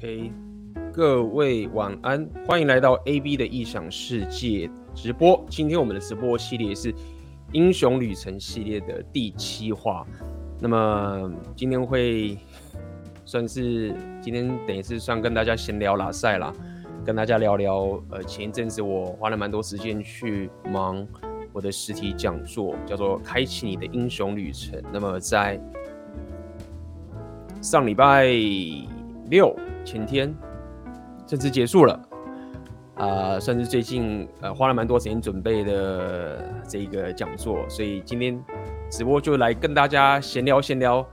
OK，各位晚安，欢迎来到 AB 的异想世界直播。今天我们的直播系列是英雄旅程系列的第七话。那么今天会算是今天等于是算跟大家闲聊拉赛啦，跟大家聊聊。呃，前一阵子我花了蛮多时间去忙我的实体讲座，叫做《开启你的英雄旅程》。那么在上礼拜。六前天正式结束了，啊、呃，算是最近呃花了蛮多时间准备的这一个讲座，所以今天直播就来跟大家闲聊闲聊，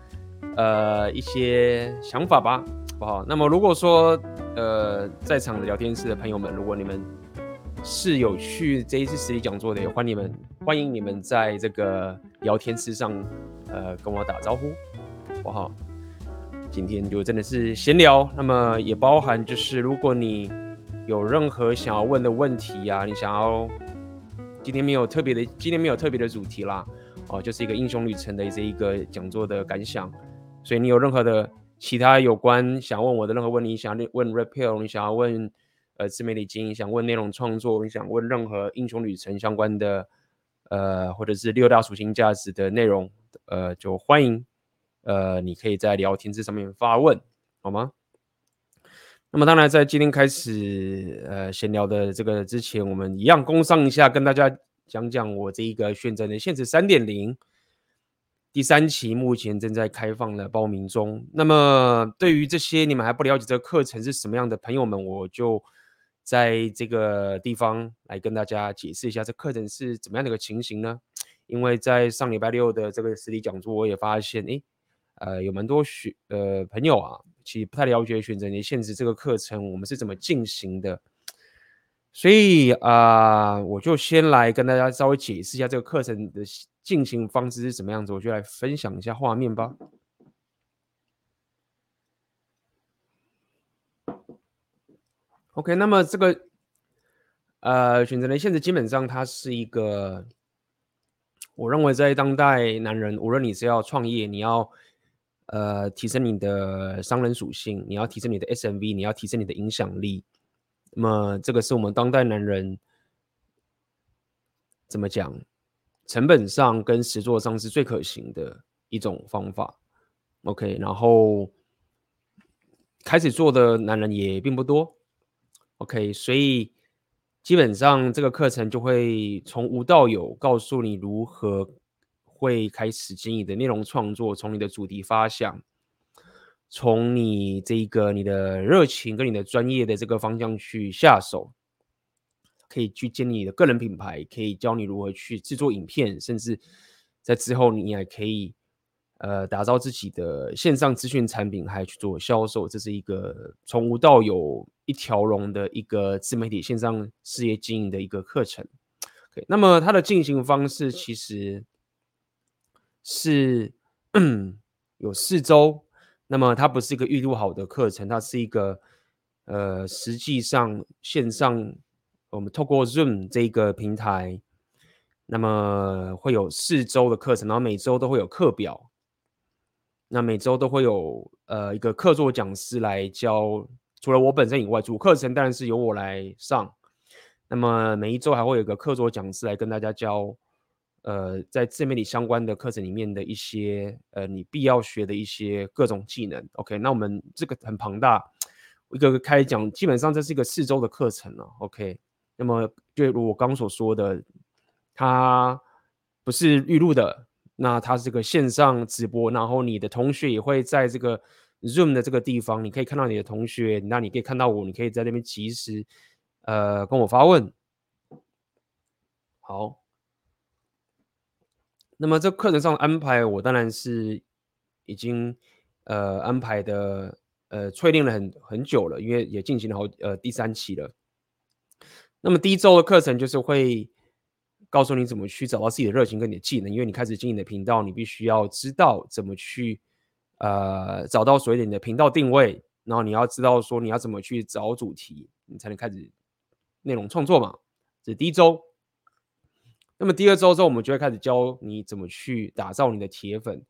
呃一些想法吧，好不好？那么如果说呃在场的聊天室的朋友们，如果你们是有去这一次实体讲座的，也欢迎你们欢迎你们在这个聊天室上呃跟我打招呼，好不好？今天就真的是闲聊，那么也包含就是，如果你有任何想要问的问题、啊，你想要今天没有特别的，今天没有特别的主题啦，哦，就是一个英雄旅程的这一个讲座的感想，所以你有任何的其他有关想问我的任何问题，你想要问 rapel 你想要问呃自媒体经营，想问内容创作，你想问任何英雄旅程相关的呃或者是六大属性价值的内容，呃，就欢迎。呃，你可以在聊天这上面发问，好吗？那么当然，在今天开始呃闲聊的这个之前，我们一样工商一下，跟大家讲讲我这一个选择的限制三点零第三期，目前正在开放的报名中。那么对于这些你们还不了解这个课程是什么样的朋友们，我就在这个地方来跟大家解释一下，这课程是怎么样的一个情形呢？因为在上礼拜六的这个实体讲座，我也发现，诶。呃，有蛮多学呃朋友啊，其实不太了解选择年限制这个课程，我们是怎么进行的。所以啊、我就先来跟大家稍微解释一下这个课程的进行方式是怎么样子，我就来分享一下画面吧。OK，那么这个呃选择年限制基本上它是一个，我认为在当代男人，无论你是要创业，你要呃，提升你的商人属性，你要提升你的 SMV，你要提升你的影响力。那么，这个是我们当代男人怎么讲？成本上跟实作上是最可行的一种方法。OK，然后开始做的男人也并不多。OK，所以基本上这个课程就会从无到有，告诉你如何。会开始经营的内容创作，从你的主题发想，从你这个你的热情跟你的专业的这个方向去下手，可以去建立你的个人品牌，可以教你如何去制作影片，甚至在之后你还可以呃打造自己的线上资讯产品，还去做销售。这是一个从无到有一条龙的一个自媒体线上事业经营的一个课程。那么它的进行方式其实。是有四周，那么它不是一个预录好的课程，它是一个呃，实际上线上我们透过 Zoom 这个平台，那么会有四周的课程，然后每周都会有课表，那每周都会有呃一个课座讲师来教，除了我本身以外，主课程当然是由我来上，那么每一周还会有一个课座讲师来跟大家教。呃，在自媒体相关的课程里面的一些呃，你必要学的一些各种技能。OK，那我们这个很庞大，一个个开讲，基本上这是一个四周的课程了。OK，那么就如我刚所说的，它不是预录的，那它是个线上直播，然后你的同学也会在这个 Zoom 的这个地方，你可以看到你的同学，那你可以看到我，你可以在那边及时呃跟我发问。好。那么这课程上的安排，我当然是已经呃安排的呃确定了很很久了，因为也进行了好呃第三期了。那么第一周的课程就是会告诉你怎么去找到自己的热情跟你的技能，因为你开始经营的频道，你必须要知道怎么去呃找到所谓的你的频道定位，然后你要知道说你要怎么去找主题，你才能开始内容创作嘛。这是第一周。那么第二周之后，我们就会开始教你怎么去打造你的铁粉。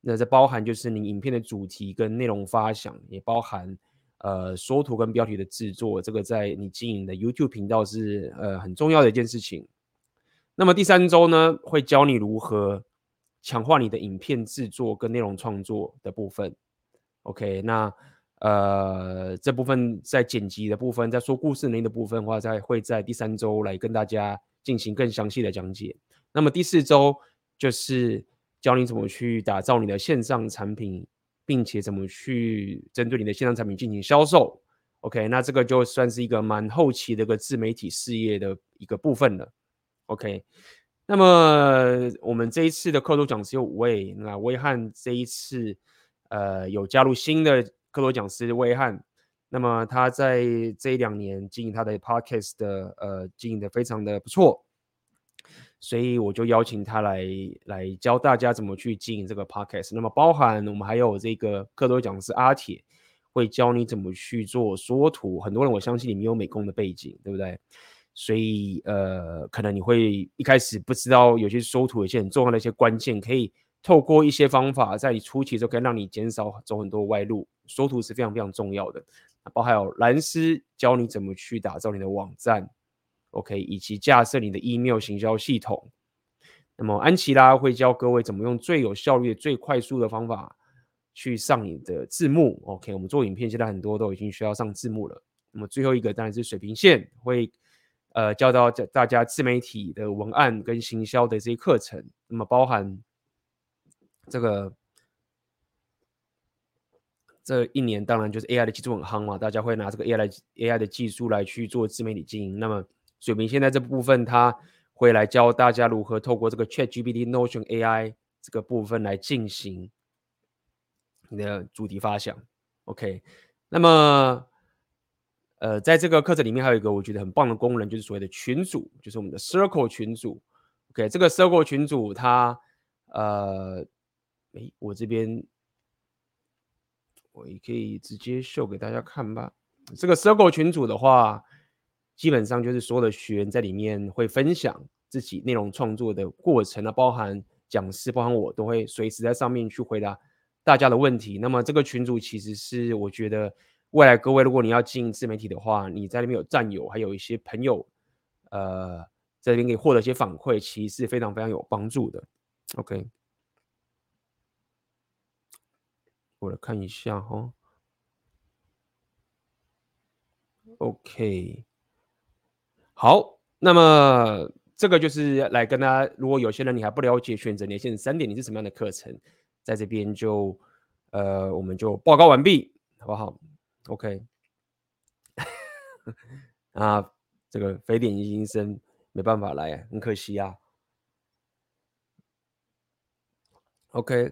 那这包含就是你影片的主题跟内容发想，也包含呃缩图跟标题的制作，这个在你经营的 YouTube 频道是呃很重要的一件事情。那么第三周呢，会教你如何强化你的影片制作跟内容创作的部分。OK，那呃这部分在剪辑的部分，在说故事能力的部分的话，在会在第三周来跟大家进行更详细的讲解。那么第四周就是教你怎么去打造你的线上产品，并且怎么去针对你的线上产品进行销售。OK，那这个就算是一个蛮后期的一个自媒体事业的一个部分了。OK，那么我们这一次的客座讲师有五位，那威汉这一次呃有加入新的客座讲师威汉，那么他在这一两年经营他的 Podcast 的呃经营的非常的不错，所以我就邀请他来来教大家怎么去经营这个 Podcast。那么包含我们还有这个客座讲师阿铁会教你怎么去做缩图，很多人我相信你没有美工的背景，对不对？所以，呃，可能你会一开始不知道有些缩图有些很重要的一些关键，可以透过一些方法，在你初期的时候可以让你减少走很多歪路。缩图是非常非常重要的。包含有蓝斯教你怎么去打造你的网站，OK，以及架设你的 email 行销系统。那么安琪拉会教各位怎么用最有效率、最快速的方法去上你的字幕。OK，我们做影片现在很多都已经需要上字幕了。那么最后一个当然是水平线会。呃，教到大家自媒体的文案跟行销的这些课程，那么包含这个这一年，当然就是 AI 的技术很夯嘛，大家会拿这个 AI 的 AI 的技术来去做自媒体经营。那么水平现在这部分，他会来教大家如何透过这个 ChatGPT Notion AI 这个部分来进行你的主题发想。OK，那么。呃，在这个课程里面还有一个我觉得很棒的功能，就是所谓的群组，就是我们的 Circle 群组。OK，这个 Circle 群组它，呃，诶，我这边我也可以直接秀给大家看吧。这个 Circle 群组的话，基本上就是所有的学员在里面会分享自己内容创作的过程啊，包含讲师，包含我都会随时在上面去回答大家的问题。那么这个群组其实是我觉得。未来各位，如果你要经营自媒体的话，你在那边有战友，还有一些朋友，呃，在那边可以获得一些反馈，其实是非常非常有帮助的。OK，我来看一下哈。OK，好，那么这个就是来跟大家，如果有些人你还不了解选择年限三点零是什么样的课程，在这边就呃，我们就报告完毕，好不好？OK，啊，这个非典型医生没办法来，很可惜啊。OK，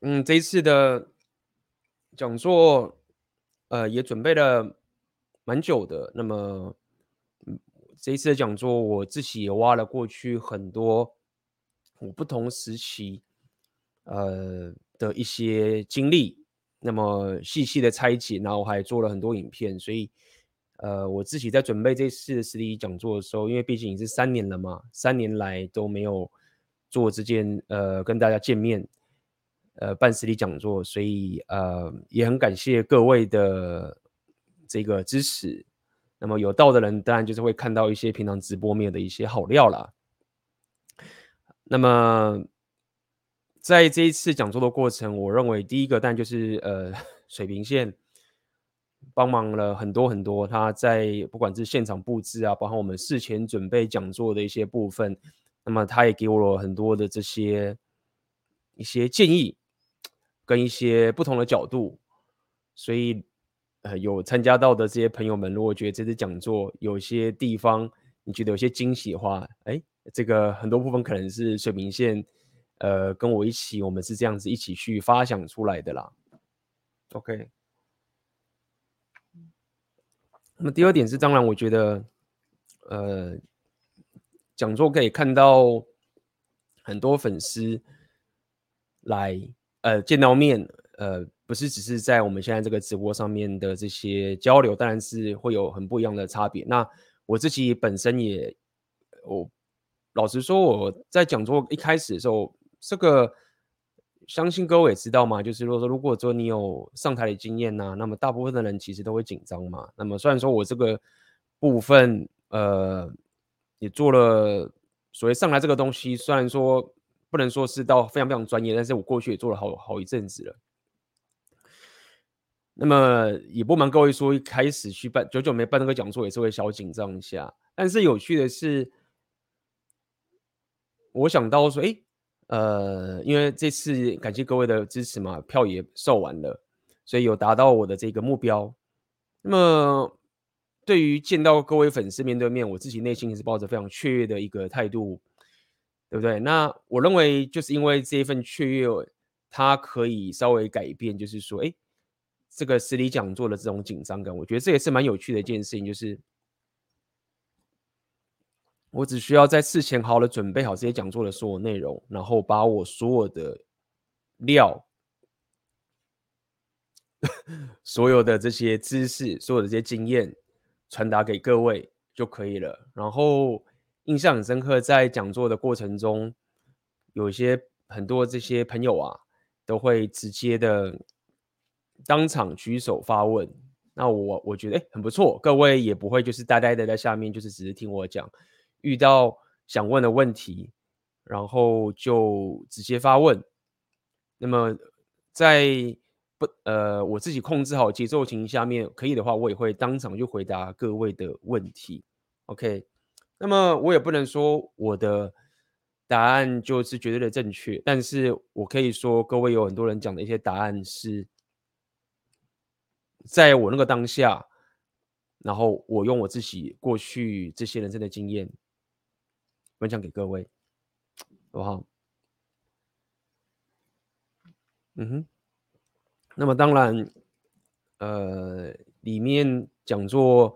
嗯，这一次的讲座，呃，也准备了蛮久的。那么，这一次的讲座，我自己也挖了过去很多我不同时期，呃的一些经历。那么细细的拆解，然后还做了很多影片，所以，呃，我自己在准备这次的实体讲座的时候，因为毕竟已经是三年了嘛，三年来都没有做这件呃跟大家见面，呃办实体讲座，所以呃也很感谢各位的这个支持。那么有到的人，当然就是会看到一些平常直播面的一些好料啦。那么。在这一次讲座的过程，我认为第一个，但就是呃，水平线帮忙了很多很多。他在不管是现场布置啊，包括我们事前准备讲座的一些部分，那么他也给我了很多的这些一些建议跟一些不同的角度。所以呃，有参加到的这些朋友们，如果觉得这次讲座有些地方你觉得有些惊喜的话，哎，这个很多部分可能是水平线。呃，跟我一起，我们是这样子一起去发想出来的啦。OK，那么第二点是，当然我觉得，呃，讲座可以看到很多粉丝来，呃，见到面，呃，不是只是在我们现在这个直播上面的这些交流，当然是会有很不一样的差别。那我自己本身也，我老实说，我在讲座一开始的时候。这个相信各位也知道嘛，就是如果说如果说你有上台的经验呐、那么大部分的人其实都会紧张嘛。那么虽然说我这个部分呃也做了所谓上台这个东西，虽然说不能说是到非常非常专业，但是我过去也做了好好一阵子了。那么也不瞒各位说，一开始去办，久久没办那个讲座，也是会小紧张一下。但是有趣的是，我想到说，哎，呃，因为这次感谢各位的支持嘛，票也售完了，所以有达到我的这个目标。那么对于见到各位粉丝面对面，我自己内心也是抱着非常雀跃的一个态度，对不对？那我认为就是因为这一份雀跃，它可以稍微改变，就是说，哎。这个实体讲座的这种紧张感，我觉得这也是蛮有趣的一件事情。就是我只需要在事前好好的准备好这些讲座的所有内容，然后把我所有的料、所有的这些知识、所有的这些经验传达给各位就可以了。然后印象很深刻，在讲座的过程中，有一些很多这些朋友啊，都会直接的。当场举手发问，那我我觉得哎很不错，各位也不会就是呆呆的在下面，就是只是听我讲。遇到想问的问题，然后就直接发问。那么在不呃我自己控制好节奏情况下面，可以的话，我也会当场就回答各位的问题。OK，那么我也不能说我的答案就是绝对的正确，但是我可以说各位有很多人讲的一些答案是。在我那个当下，然后我用我自己过去这些人生的经验分享给各位，好不好？嗯哼。那么当然，呃，里面讲座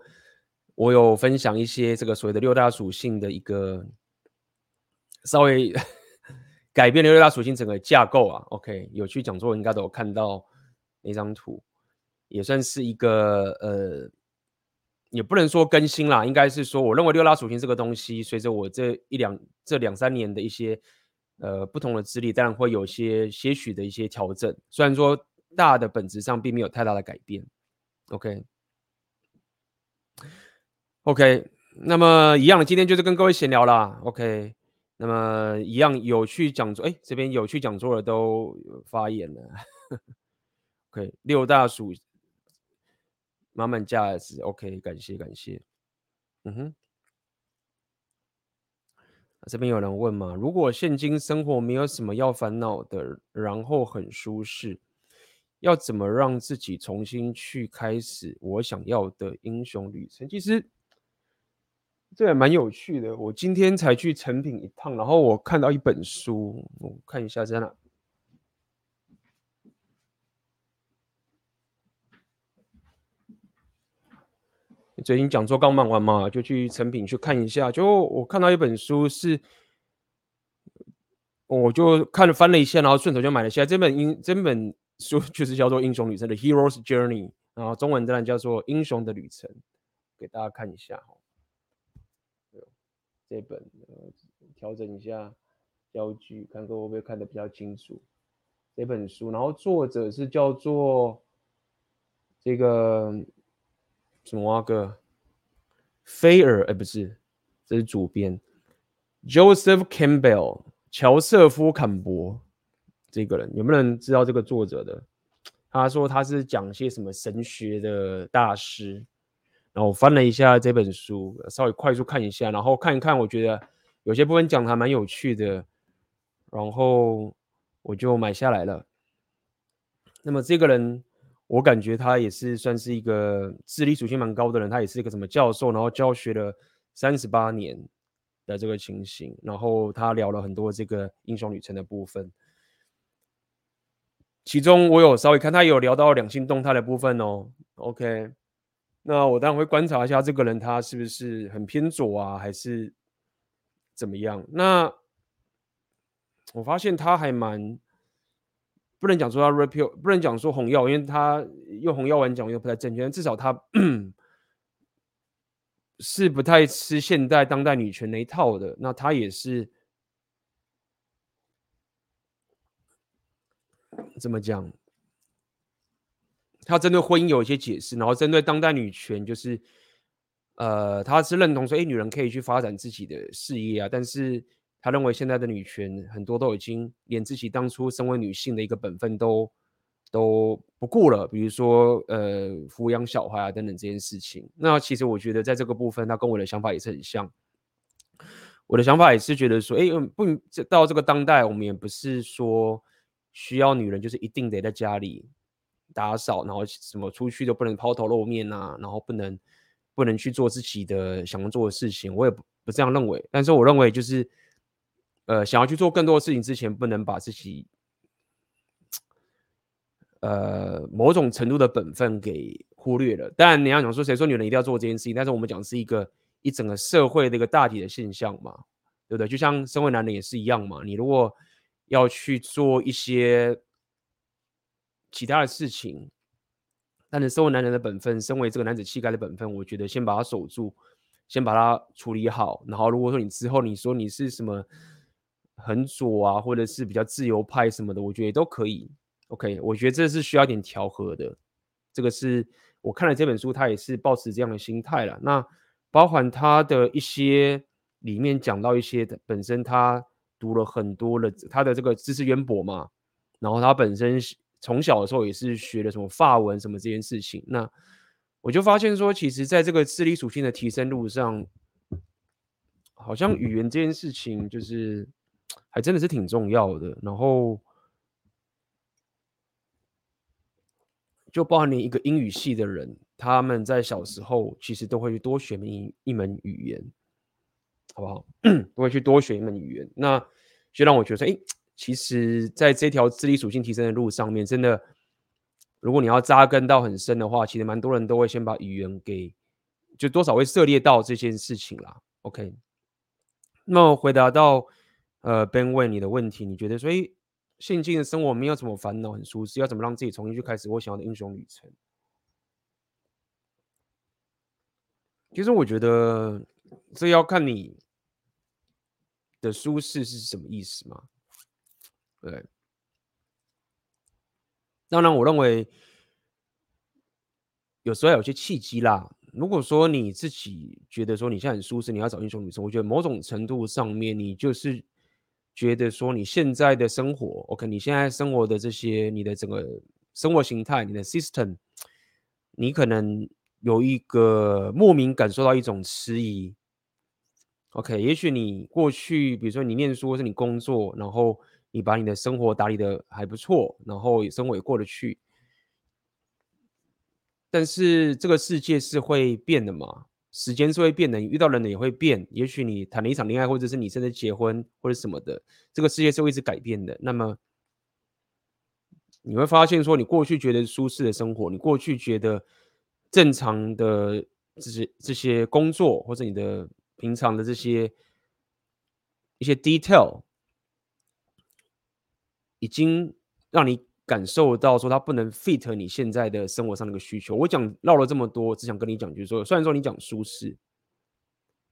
我有分享一些这个所谓的六大属性的一个稍微 改变了六大属性整个架构啊。OK，有去讲座应该都有看到那张图。也算是一个呃，也不能说更新啦，应该是说，我认为六大属性这个东西，随着我这一两这两三年的一些呃不同的资历，当然会有些些许的一些调整。虽然说大的本质上并没有太大的改变。，OK、OK，那么一样，今天就是跟各位闲聊啦。OK，那么一样有去讲座，哎，这边有去讲座的都发言了。OK，六大属。满满价值，OK，感谢感谢。嗯哼，这边有人问嘛？如果现今生活没有什么要烦恼的，然后很舒适，要怎么让自己重新去开始我想要的英雄旅程？其实这也蛮有趣的。我今天才去诚品一趟，然后我看到一本书，我看一下在哪。最近讲座刚办完嘛，就去诚品去看一下。就我看到一本书是，我就看了翻了一下，然后顺手就买了下来。这本英这本书就是叫做《英雄旅程》的《Hero's Journey》，然后中文当然叫做《英雄的旅程》，给大家看一下哈。这本调整一下焦距，看各位会不会看得比较清楚。这本书，然后作者是叫做这个。什么啊哥？菲尔？哎，不是，这是主编，Joseph Campbell，乔瑟夫·坎伯。这个人有没有人知道这个作者的？他说他是讲些什么神学的大师。然后我翻了一下这本书，稍微快速看一下，然后看一看，我觉得有些部分讲的还蛮有趣的，然后我就买下来了。那么这个人。我感觉他也是算是一个智力属性蛮高的人，他也是一个什么教授，然后教学了三十八年的这个情形，然后他聊了很多这个英雄旅程的部分，其中我有稍微看，他有聊到两性动态的部分哦。OK，那我当然会观察一下这个人他是不是很偏左啊，还是怎么样？那我发现他还蛮。不能讲说他 repeal，不能讲说红药，因为他用红药丸讲又不太正确。至少他是不太吃现代当代女权那一套的。那他也是怎么讲？他针对婚姻有一些解释，然后针对当代女权，就是呃，他是认同说，哎，女人可以去发展自己的事业啊，但是他认为现在的女权很多都已经连自己当初身为女性的一个本分都都不顾了，比如说呃，抚养小孩啊等等这件事情。那其实我觉得在这个部分，他跟我的想法也是很像。我的想法也是觉得说，哎，不，这到这个当代，我们也不是说需要女人就是一定得在家里打扫，然后什么出去都不能抛头露面啊，然后不能不能去做自己的想要做的事情。我也不不这样认为，但是我认为就是，呃，想要去做更多的事情之前，不能把自己，呃，某种程度的本分给忽略了。当然，你要讲说，谁说女人一定要做这件事情？但是我们讲是一个。一整个社会的一个大体的现象嘛，对不对？就像身为男人也是一样嘛。你如果要去做一些其他的事情，但是身为男人的本分，身为这个男子气概的本分，我觉得先把它守住，先把它处理好。然后如果说你之后你说你是什么很左啊，或者是比较自由派什么的，我觉得也都可以。OK，我觉得这是需要一点调和的。这个是我看了这本书，他也是抱持这样的心态了。那。包含他的一些里面讲到一些的本身他读了很多的他的这个知识渊博嘛，然后他本身从小的时候也是学了什么法文什么这件事情，那我就发现说，其实在这个智力属性的提升路上，好像语言这件事情就是还真的是挺重要的。然后就包含你一个英语系的人。他们在小时候其实都会去多学一一门语言，好不好？都会去多学一门语言，那就让我觉得说，哎，其实在这条智力属性提升的路上面，真的，如果你要扎根到很深的话，其实蛮多人都会先把语言给，就多少会涉猎到这件事情啦。OK，那回答到呃 Ben 问你的问题，你觉得说，哎，现今的生活没有什么烦恼，很舒适，要怎么让自己重新去开始我想要的英雄旅程？其实我觉得这要看你的舒适是什么意思嘛。对，当然我认为有时候有些契机啦。如果说你自己觉得说你现在很舒适，你要找英雄女生，我觉得某种程度上面你就是觉得说你现在的生活，OK，你现在生活的这些，你的整个生活形态，你的 system，你可能。有一个莫名感受到一种迟疑，OK，也许你过去，比如说你念书或是你工作，然后你把你的生活打理得还不错，然后生活也过得去，但是这个世界是会变的嘛，时间是会变的，你遇到人也会变，也许你谈了一场恋爱，或者是你甚至结婚或者什么的，这个世界是会一直改变的，那么你会发现说，你过去觉得舒适的生活，你过去觉得。正常的这些这些工作，或者你的平常的这些一些 detail，已经让你感受到说它不能 fit 你现在的生活上的一个需求。我讲绕了这么多，只想跟你讲，就是说，虽然说你讲舒适，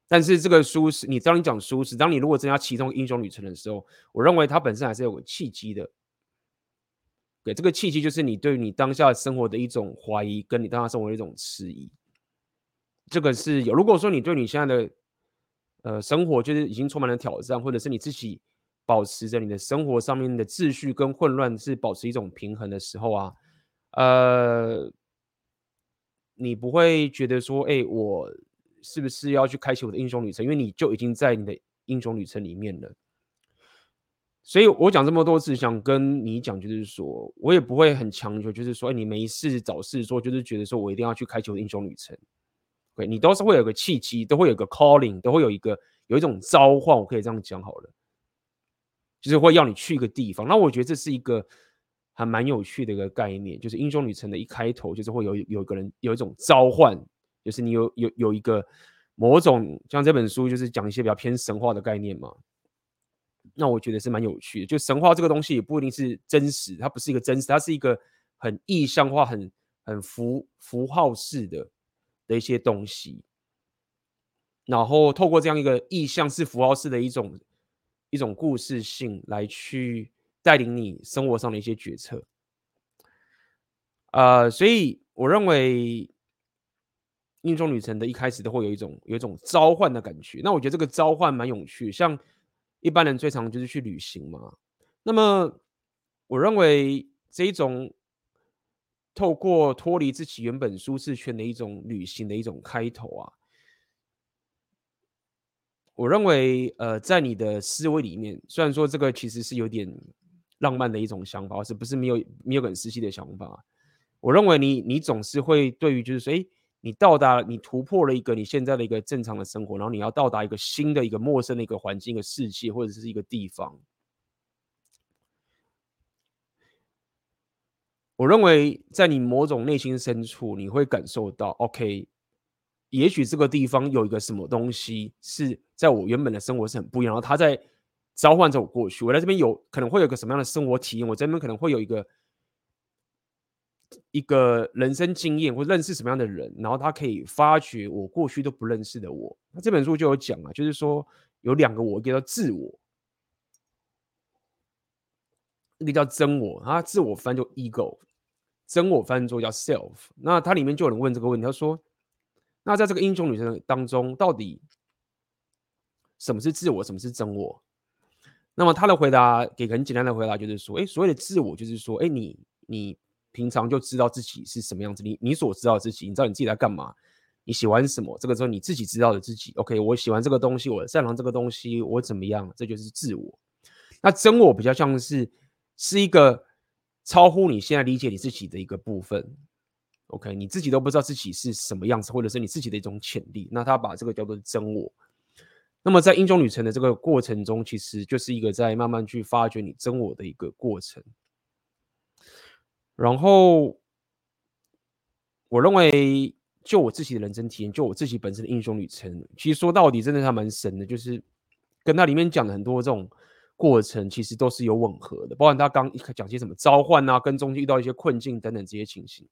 但是这个舒适，你当你讲舒适，当你如果增加其中英雄旅程的时候，我认为它本身还是有个契机的。对，这个契机就是你对你当下生活的一种怀疑，跟你当下生活的一种迟疑。这个是有。如果说你对你现在的呃生活就是已经充满了挑战，或者是你自己保持着你的生活上面的秩序跟混乱是保持一种平衡的时候啊，呃，你不会觉得说，哎，我是不是要去开启我的英雄旅程？因为你就已经在你的英雄旅程里面了。所以我讲这么多次，想跟你讲，就是说我也不会很强求，就是说，哎，你没事找事做，就是觉得说我一定要去开启我的英雄旅程。对，你都是会有个契机，都会有个 calling，都会有一个有一种召唤，我可以这样讲好了，就是会要你去一个地方。那我觉得这是一个还蛮有趣的一个概念，就是英雄旅程的一开头，就是会有有一个人有一种召唤，就是你有有有一个某种像这本书就是讲一些比较偏神话的概念嘛。那我觉得是蛮有趣的，就神话这个东西也不一定是真实，它不是一个真实，它是一个很意象化、很很符符号式的的一些东西。然后透过这样一个意象式、符号式的一种一种故事性来去带领你生活上的一些决策。呃，所以我认为英雄旅程的一开始都会有一种有一种召唤的感觉。那我觉得这个召唤蛮有趣，像一般人最常就是去旅行嘛。那么我认为这一种透过脱离自己原本舒适圈的一种旅行的一种开头啊，我认为呃，在你的思维里面，虽然说这个其实是有点浪漫的一种想法，是不是没有没有很实际的想法？我认为你你总是会对于就是说，哎，你到达你突破了一个你现在的一个正常的生活，然后你要到达一个新的一个陌生的一个环境、一个世界或者是一个地方。我认为在你某种内心深处，你会感受到，OK，也许这个地方有一个什么东西是在我原本的生活是很不一样，然后他在召唤着我过去。我在这边有可能会有一个什么样的生活体验？我这边可能会有一个。一个人生经验，或认识什么样的人，然后他可以发掘我过去都不认识的我。那这本书就有讲啊，就是说有两个我，一个叫自我，一个叫真我。啊，自我翻就 ego，真我翻作叫 self。那它里面就有人问这个问题，他说：那在这个英雄旅程当中，到底什么是自我，什么是真我？那么他的回答给很简单的回答，就是说：哎，所谓的自我，就是说，哎，你你。平常就知道自己是什么样子，你你所知道的自己，你知道你自己在干嘛，你喜欢什么，这个时候你自己知道的自己，OK，我喜欢这个东西，我擅长这个东西，我怎么样，这就是自我。那真我比较像是是一个超乎你现在理解你自己的一个部分，OK，你自己都不知道自己是什么样子，或者是你自己的一种潜力，那他把这个叫做真我。那么在英雄旅程的这个过程中，其实就是一个在慢慢去发掘你真我的一个过程。然后，我认为，就我自己的人生体验，就我自己本身的英雄旅程，其实说到底，真的还蛮神的。就是跟他里面讲的很多这种过程，其实都是有吻合的。包括他刚讲些什么召唤啊，跟中间遇到一些困境等等这些情形，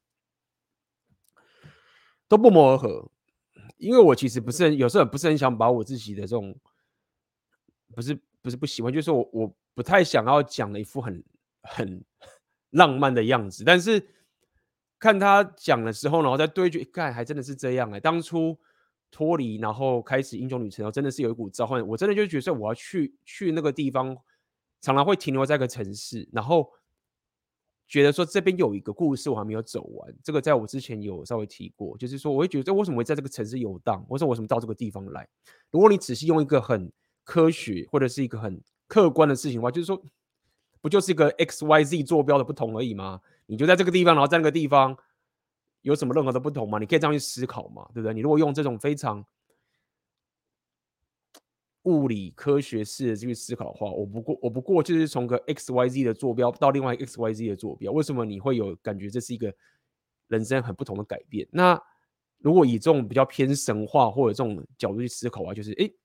都不谋而合。因为我其实不是很，有时候不是很想把我自己的这种，不是不是不喜欢，就是我我不太想要讲的一副很很。浪漫的样子，但是看他讲的时候，然后再对决，看还真的是这样哎、当初脱离，然后开始英雄旅程，然后真的是有一股召唤。我真的就觉得我要去去那个地方，常常会停留在一个城市，然后觉得说这边有一个故事我还没有走完。这个在我之前有稍微提过，就是说我会觉得，为什么会在这个城市游荡？我说我为什么到这个地方来？如果你仔细用一个很科学或者是一个很客观的事情的话，就是说。不就是一个 X Y Z 坐标的不同而已吗？你就在这个地方，然后在那个地方有什么任何的不同吗？你可以这样去思考嘛，对不对？你如果用这种非常物理科学式的去思考的话，我不过我不过就是从个 X Y Z 的坐标到另外 X Y Z 的坐标，为什么你会有感觉这是一个人生很不同的改变？那如果以这种比较偏神话或者这种角度去思考的话，就是诶，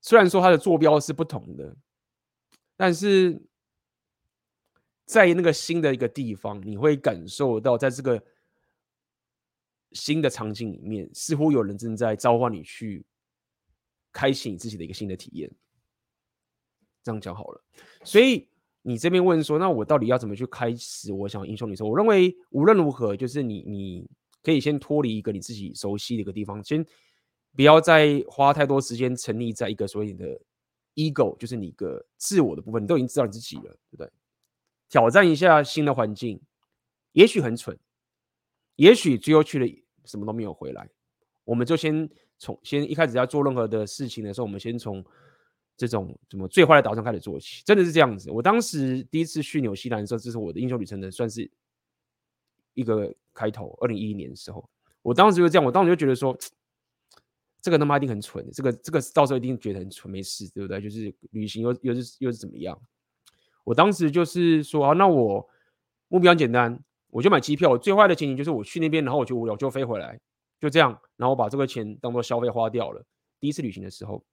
虽然说它的坐标是不同的，但是。在那个新的一个地方，你会感受到，在这个新的场景里面，似乎有人正在召唤你去开启你自己的一个新的体验。这样讲好了，所以你这边问说，那我到底要怎么去开始我想英雄旅程？我认为无论如何，就是你你可以先脱离一个你自己熟悉的一个地方，先不要再花太多时间沉溺在一个所谓的 ego，就是你一个自我的部分，你都已经知道你自己了，对不对？挑战一下新的环境，也许很蠢，也许最后去了什么都没有回来。我们就先从先一开始要做任何的事情的时候，我们先从这种什么最坏的岛上开始做起，真的是这样子。我当时第一次去纽西兰的时候，这是我的英雄旅程的算是一个开头。二零一一年的时候，我当时就这样，我当时就觉得说，这个他妈一定很蠢，这个这个到时候一定觉得很蠢，没事，对不对？就是旅行又又是又是怎么样？我当时就是说啊，那我目标很简单，我就买机票。最坏的情形就是我去那边，然后我就无聊就飞回来，就这样，然后我把这个钱当做消费花掉了。第一次旅行的时候，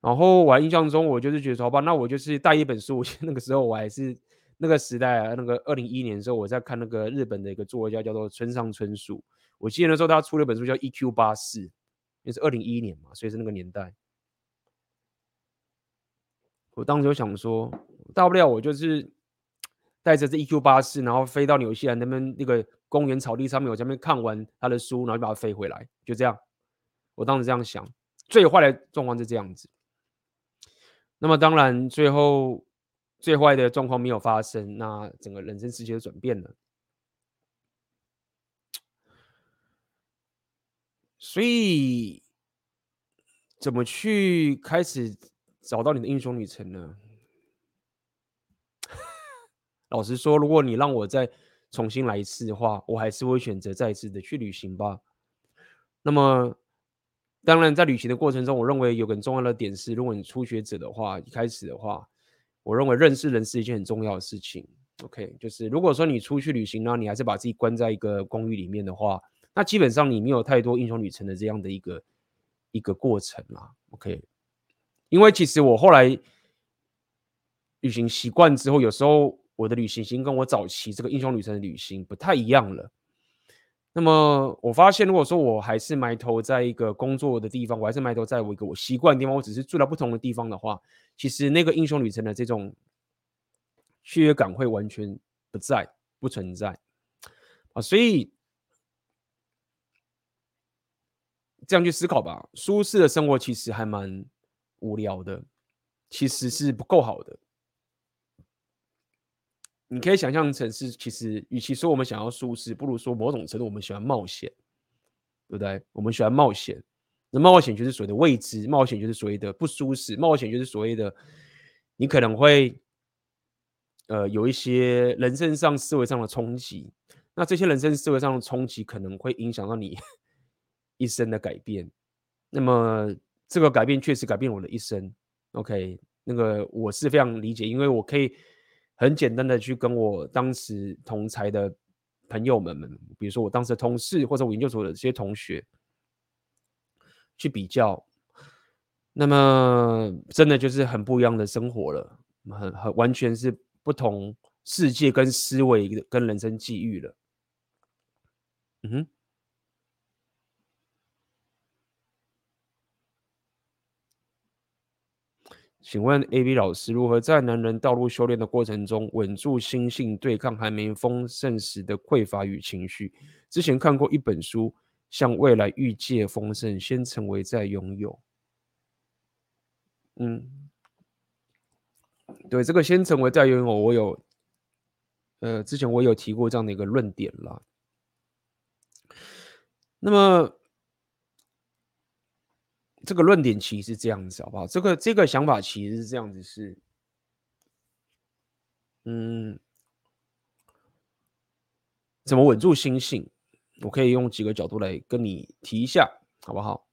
然后我还印象中，我就是觉得说，好吧，那我就是带一本书。那个时候我还是那个时代啊，那个二零一一年的时候，我在看那个日本的一个作家叫做村上春树。我记得那时候他出了一本书叫《EQ 八四》，也是二零一一年嘛，所以是那个年代。我当时就想说。大不了我就是带着这 EQ 巴士，然后飞到纽西兰那边那个公园草地上面，我在那边看完他的书，然后就把它飞回来，就这样。我当时这样想，最坏的状况是这样子。那么当然，最后最坏的状况没有发生，那整个人生世界就转变了。所以，怎么去开始找到你的英雄旅程呢？老实说，如果你让我再重新来一次的话，我还是会选择再一次的去旅行吧。那么，当然，在旅行的过程中，我认为有个很重要的点是，如果你初学者的话，一开始的话，我认为认识人是一件很重要的事情。OK，就是如果说你出去旅行呢，你还是把自己关在一个公寓里面的话。那基本上你没有太多英雄旅程的这样的一个一个过程啦，OK？因为其实我后来旅行习惯之后，有时候我的旅行型跟我早期这个英雄旅程的旅行不太一样了。那么我发现，如果说我还是埋头在一个工作的地方，我还是埋头在我一个我习惯的地方，我只是住在不同的地方的话，其实那个英雄旅程的这种雀跃感会完全不在，不存在啊，所以。这样去思考吧，舒适的生活其实还蛮无聊的，其实是不够好的。你可以想象成是，其实与其说我们想要舒适，不如说某种程度我们喜欢冒险，对不对？我们喜欢冒险，那冒险就是所谓的未知，冒险就是所谓的不舒适，冒险就是所谓的你可能会呃有一些人生上思维上的冲击，那这些人生思维上的冲击可能会影响到你。一生的改变，那么这个改变确实改变了我的一生。OK，那个我是非常理解，因为我可以很简单的去跟我当时同才的朋友们们，比如说我当时的同事或者我研究所的这些同学去比较，那么真的就是很不一样的生活了，很很完全是不同世界跟思维跟人生际遇了。嗯哼。请问 A B 老师，如何在男人道路修炼的过程中稳住心性，对抗还没丰盛时的匮乏与情绪？之前看过一本书，向未来预借丰盛，先成为再拥有。嗯，对，这个先成为再拥有，我有，呃，之前我有提过这样的一个论点啦。那么。这个论点其实是这样子，好不好？这个这个想法其实是这样子，是，嗯，怎么稳住心性？我可以用几个角度来跟你提一下，好不好？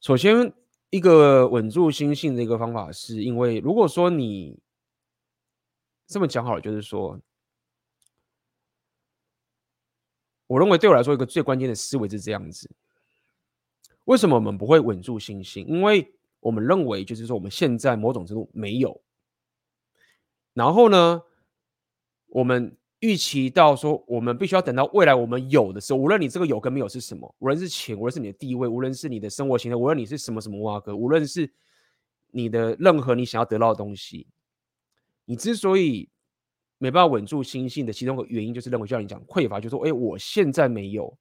首先，一个稳住心性的一个方法，是因为如果说你这么讲好了，就是说，我认为对我来说，一个最关键的思维是这样子。为什么我们不会稳住心性？因为我们认为，就是说我们现在某种程度没有。然后呢，我们预期到说，我们必须要等到未来我们有的时候，无论你这个有跟没有是什么，无论是钱，无论是你的地位，无论是你的生活形态，无论你是什么什么挖哥，无论是你的任何你想要得到的东西，你之所以没办法稳住心性的其中一个原因，就是认为就像你讲匮乏，就是说，哎，我现在没有，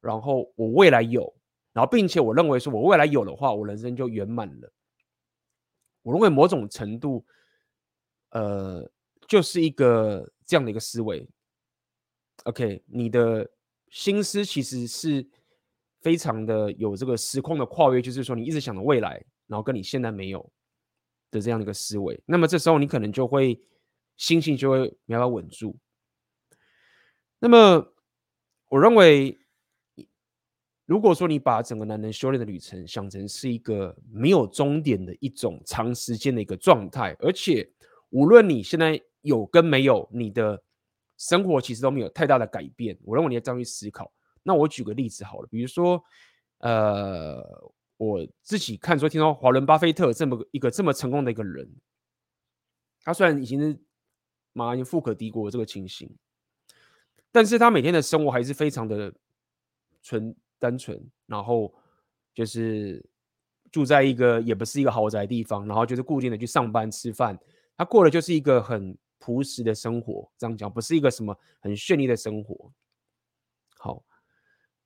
然后我未来有。然后，并且我认为说，我未来有的话，我人生就圆满了。我认为某种程度，呃，就是一个这样的一个思维。OK，你的心思其实是非常的有这个时空的跨越，就是说，你一直想着未来，然后跟你现在没有的这样的一个思维。那么这时候，你可能就会心性就会没办法稳住。那么，我认为。如果说你把整个男人修炼的旅程想成是一个没有终点的一种长时间的一个状态，而且无论你现在有跟没有，你的生活其实都没有太大的改变。我认为你要这样去思考。那我举个例子好了，比如说，呃，我自己看说听说华伦巴菲特这么一个这么成功的一个人，他虽然已经是马云富可敌国这个情形，但是他每天的生活还是非常的纯。单纯，然后就是住在一个也不是一个豪宅地方，然后就是固定的去上班吃饭，他过的就是一个很朴实的生活，这样讲不是一个什么很绚丽的生活。好，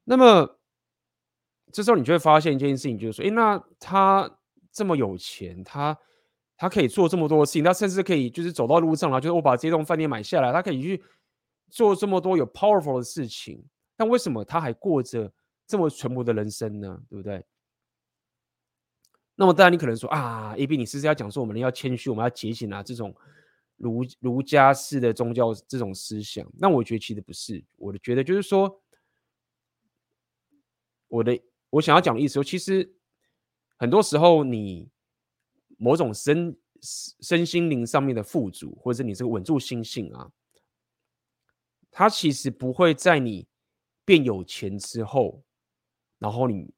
那么这时候你就会发现一件事情，就是说，诶，那他这么有钱，他他可以做这么多事情，他甚至可以就是走到路上了，就是我把这栋饭店买下来，他可以去做这么多有 powerful 的事情，但为什么他还过着这么淳朴的人生呢？对不对？那么当然，你可能说啊，AB，你是不是要讲说我们要谦虚，我们要节俭啊？这种儒儒家式的宗教这种思想，那我觉得其实不是。我的觉得就是说，我的我想要讲的意思说，其实很多时候你某种身身心灵上面的富足，或者是你这个稳住心性啊，它其实不会在你变有钱之后，然后你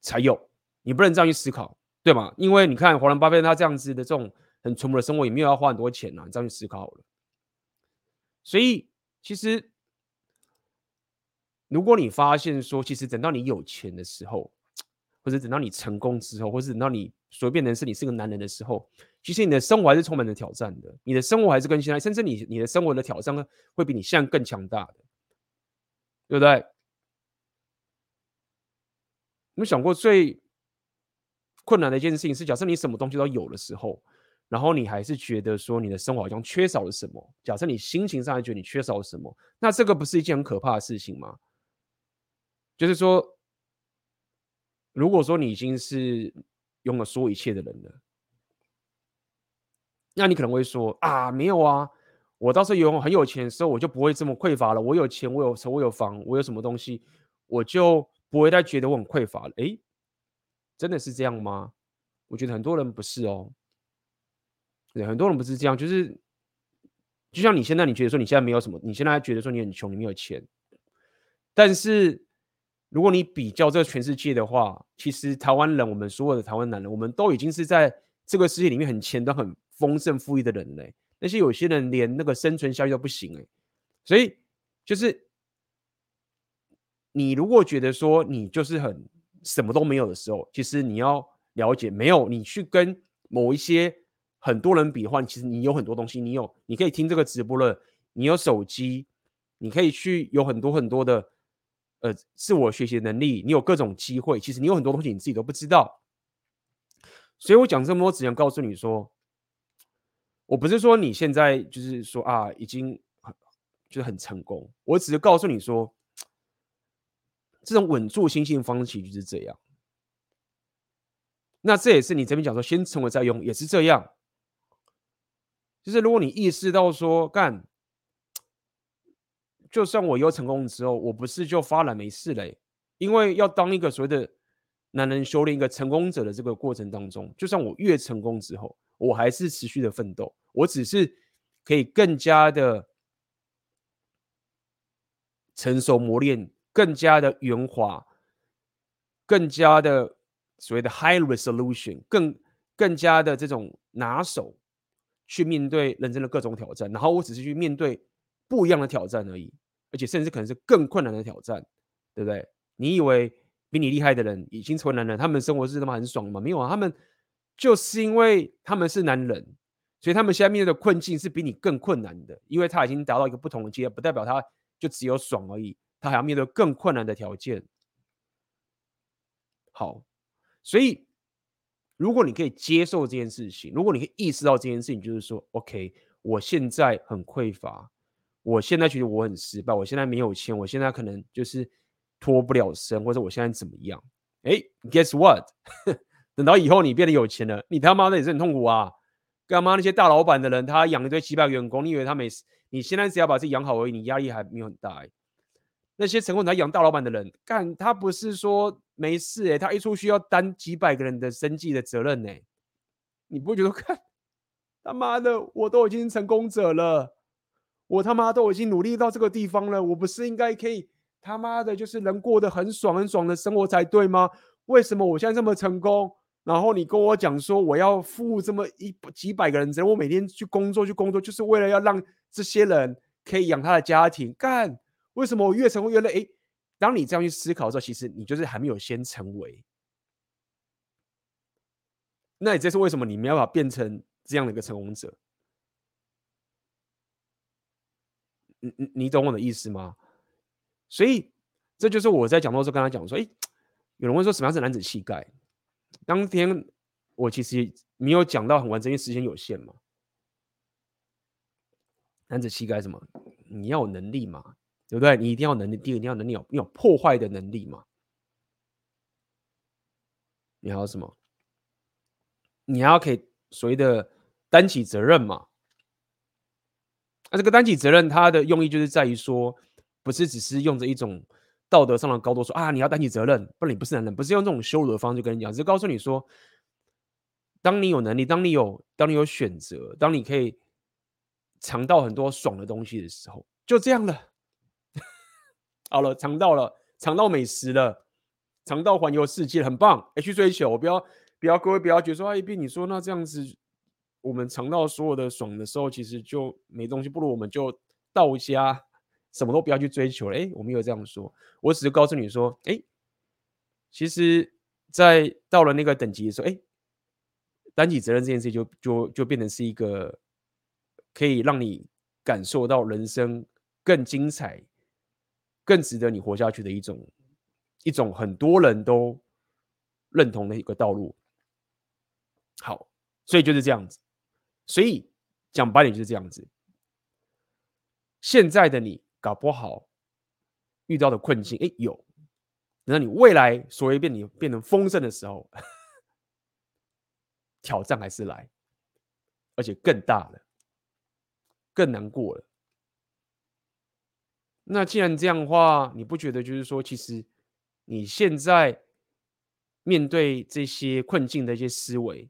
才有。你不能这样去思考，对吗？因为你看华伦巴菲特他这样子的这种很淳朴的生活，也没有要花很多钱呐、啊。你这样去思考好了。所以其实，如果你发现说，其实等到你有钱的时候，或者等到你成功之后，或者等到你随便能是你是个男人的时候，其实你的生活还是充满着挑战的。你的生活还是跟现在，甚至你你的生活的挑战呢会比你现在更强大的，对不对？有没有想过最？困难的一件事情是，假设你什么东西都有的时候，然后你还是觉得说你的生活好像缺少了什么。假设你心情上还觉得你缺少了什么，那这个不是一件很可怕的事情吗？就是说，如果说你已经是拥有所有一切的人了，那你可能会说啊，没有啊，我到时候有很有钱的时候，我就不会这么匮乏了。我有钱，我有车，我有房，我有什么东西，我就不会再觉得我很匮乏了。诶。真的是这样吗？我觉得很多人不是哦。对，很多人不是这样，就是就像你现在，你觉得说你现在没有什么，你现在觉得说你很穷，你没有钱。但是如果你比较这个全世界的话，其实台湾人，我们所有的台湾男人，我们都已经是在这个世界里面很前端、很丰盛、富裕的人嘞。那些有些人连那个生存下去都不行哎。所以就是你如果觉得说你就是很。什么都没有的时候，其实你要了解，没有你去跟某一些很多人比的话，其实你有很多东西，你有，你可以听这个直播了，你有手机，你可以去有很多很多的呃自我学习能力，你有各种机会，其实你有很多东西你自己都不知道。所以我讲这么多，只想告诉你说，我不是说你现在就是说啊，已经很就是很成功，我只是告诉你说。这种稳住心性方式就是这样，那这也是你这边讲说先成为再用，也是这样。就是如果你意识到说干，就算我有成功之后，我不是就发了没事嘞？因为要当一个所谓的男人修炼一个成功者的这个过程当中，就算我越成功之后，我还是持续的奋斗，我只是可以更加的成熟磨练。更加的圆滑，更加的所谓的 high resolution，更更加的这种拿手去面对人生的各种挑战，然后我只是去面对不一样的挑战而已，而且甚至可能是更困难的挑战，对不对？你以为比你厉害的人已经成为男人，他们生活是他妈很爽吗？没有啊，他们就是因为他们是男人，所以他们现在面对的困境是比你更困难的，因为他已经达到一个不同的阶段，不代表他就只有爽而已。他还要面对更困难的条件。好，所以如果你可以接受这件事情，如果你可以意识到这件事情，就是说，OK，我现在很匮乏，我现在觉得我很失败，我现在没有钱，我现在可能就是脱不了身，或者我现在怎么样？哎，Guess what？等到以后你变得有钱了，你他妈的也是很痛苦啊！干嘛那些大老板的人，他养一堆几百员工，你以为他没事？你现在只要把自己养好而已，你压力还没有很大欸。那些成功来养大老板的人，干他不是说没事诶、他一出去要担几百个人的生计的责任呢、你不会觉得看 他妈的，我都已经成功者了，我他妈都已经努力到这个地方了，我不是应该可以他妈的，就是能过得很爽很爽的生活才对吗？为什么我现在这么成功，然后你跟我讲说我要负这么一几百个人责任，我每天去工作去工作，就是为了要让这些人可以养他的家庭，干。为什么我越成功越累？哎，当你这样去思考的时候，其实你就是还没有先成为。那你这是为什么？你没有办法变成这样的一个成功者？你你你懂我的意思吗？所以这就是我在讲的时候跟他讲说，哎，有人问说什么样是男子气概？当天我其实没有讲到很完整，因为时间有限嘛。男子气概什么？你要有能力嘛？对不对？你一定要能力，第一个你要能力有，你有破坏的能力嘛。你还有什么？你还要可以所谓的担起责任嘛？那这个担起责任，它的用意就是在于说，不是只是用着一种道德上的高度说啊，你要担起责任，不然你不是男人，不是用这种羞辱的方式跟你讲，只是告诉你说，当你有能力，当你有，当你有选择，当你可以。尝到很多爽的东西的时候，就这样了。好了，尝到了，尝到美食了，尝到环游世界，很棒。哎，去追求，不要不要，各位不要觉得说，哎，比你说那这样子，我们尝到所有的爽的时候，其实就没东西，不如我们就到家，什么都不要去追求了。哎，我没有这样说，我只是告诉你说，哎，其实，在到了那个等级的时候，哎，担起责任这件事就就就变成是一个。可以让你感受到人生更精彩、更值得你活下去的一种一种很多人都认同的一个道路。好，所以就是这样子。所以讲白点就是这样子。现在的你搞不好遇到的困境，哎，有。等到你未来所谓变你变成丰盛的时候，挑战还是来，而且更大了。更难过了。那既然这样的话，你不觉得就是说，其实你现在面对这些困境的一些思维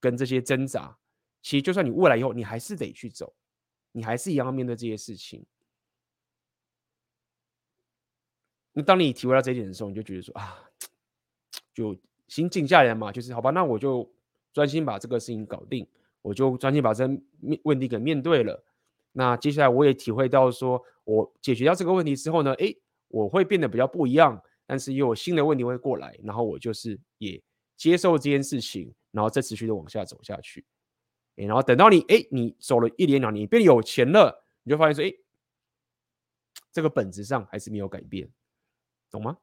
跟这些挣扎，其实就算你未来以后，你还是得去走，你还是一样要面对这些事情。那当你体会到这一点的时候，你就觉得说啊，就心静下来嘛，就是好吧，那我就专心把这个事情搞定，我就专心把这面问题给面对了。那接下来我也体会到，说我解决掉这个问题之后呢，诶，我会变得比较不一样，但是又有新的问题会过来，然后我就是也接受这件事情，然后再持续的往下走下去，诶，然后等到你，诶，你走了一年两年，你变有钱了，你就发现说，诶，这个本质上还是没有改变，懂吗？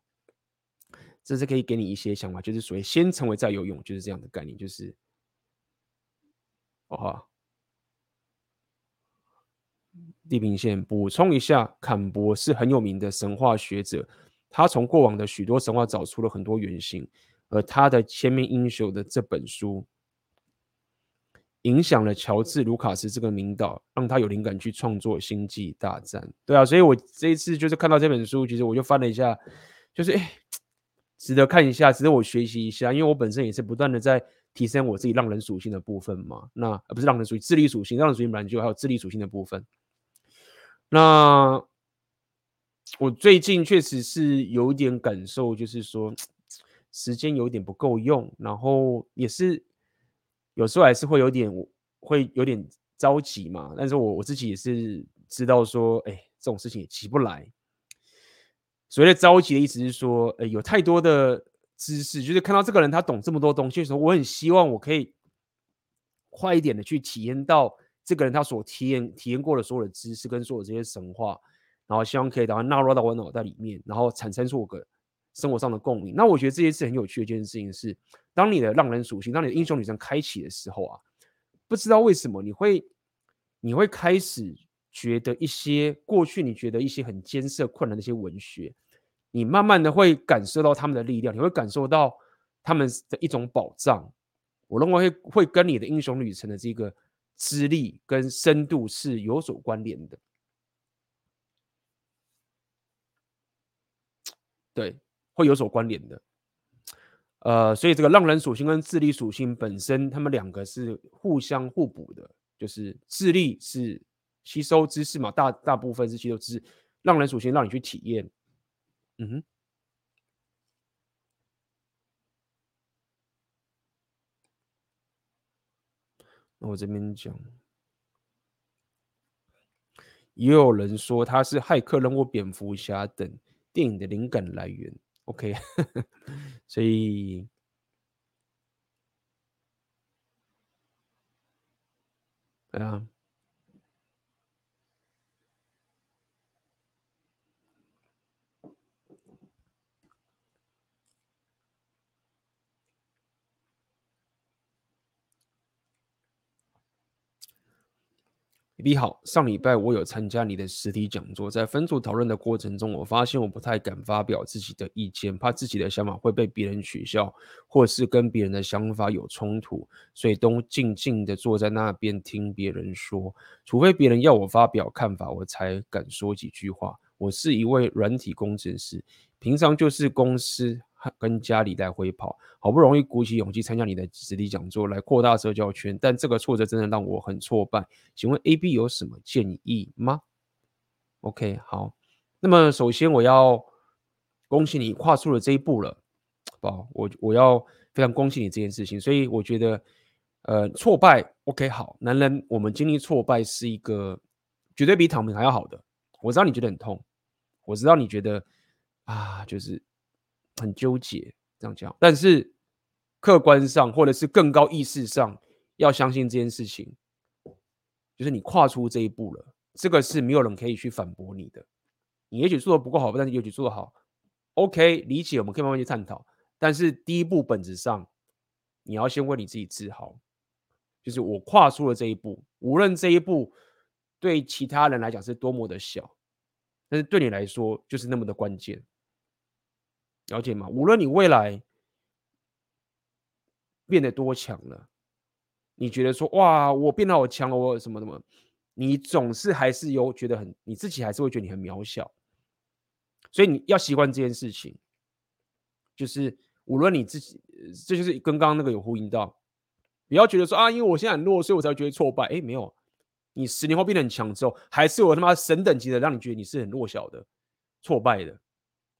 这是可以给你一些想法，就是所谓先成为再有用，就是这样的概念，就是，哦哈。地平线补充一下，坎博是很有名的神话学者，他从过往的许多神话找出了很多原型，而他的《千面英雄》的这本书，影响了乔治·卢卡斯这个名导，让他有灵感去创作《星际大战》。对啊，所以我这一次就是看到这本书，其实我就翻了一下，就是哎，值得看一下，值得我学习一下，因为我本身也是不断的在提升我自己浪人属性的部分嘛。那而不是浪人属性，智力属性，浪人属性本来就还有智力属性的部分。那我最近确实是有一点感受，就是说时间有点不够用，然后也是有时候还是会有点会有点着急嘛。但是我我自己也是知道说，哎，这种事情也急不来。所谓的着急的意思是说，哎，有太多的知识，就是看到这个人他懂这么多东西的时候，我很希望我可以快一点的去体验到。这个人他所体验体验过的所有的知识跟所有这些神话，然后希望可以把它纳入到我脑袋里面，然后产生出我个生活上的共鸣。那我觉得这件事很有趣的一件事情是，当你的浪人属性，当你的英雄旅程开启的时候啊，不知道为什么你会你会开始觉得一些过去你觉得一些很艰涩困难的一些文学，你慢慢的会感受到他们的力量，你会感受到他们的一种宝藏。我认为会会跟你的英雄旅程的这个。资历跟深度是有所关联的，对，会有所关联的。呃，所以这个浪人属性跟智力属性本身，他们两个是互相互补的。就是智力是吸收知识嘛，大大部分是吸收知识，浪人属性让你去体验。嗯哼。我这边讲，也有人说他是骇客任务、蝙蝠侠等电影的灵感来源。OK，所以，啊，你好，上礼拜我有参加你的实体讲座，在分组讨论的过程中，我发现我不太敢发表自己的意见，怕自己的想法会被别人取笑，或是跟别人的想法有冲突，所以都静静的坐在那边听别人说，除非别人要我发表看法，我才敢说几句话。我是一位软体工程师，平常就是公司跟家里来回跑，好不容易鼓起勇气参加你的实体讲座来扩大社交圈，但这个挫折真的让我很挫败。请问 AB 有什么建议吗？OK，好，那么首先我要恭喜你跨出了这一步了，好，我我要非常恭喜你这件事情。所以我觉得，呃，挫败 OK 好，男人我们经历挫败是一个绝对比躺平还要好的。我知道你觉得很痛，我知道你觉得啊，就是。很纠结这样讲，但是客观上或者是更高意识上，要相信这件事情，就是你跨出这一步了，这个是没有人可以去反驳你的。你也许做的不够好，但是也许做的好，OK，理解，我们可以慢慢去探讨。但是第一步本质上，你要先为你自己自豪，就是我跨出了这一步，无论这一步对其他人来讲是多么的小，但是对你来说就是那么的关键。了解吗？无论你未来变得多强了，你觉得说哇，我变得好强了，我什么什么，你总是还是有觉得很，你自己还是会觉得你很渺小，所以你要习惯这件事情，就是无论你自己，这就是跟刚刚那个有呼应到，不要觉得说啊，因为我现在很弱，所以我才会觉得挫败。哎，没有，你十年后变得很强之后，还是有他妈神等级的让你觉得你是很弱小的、挫败的。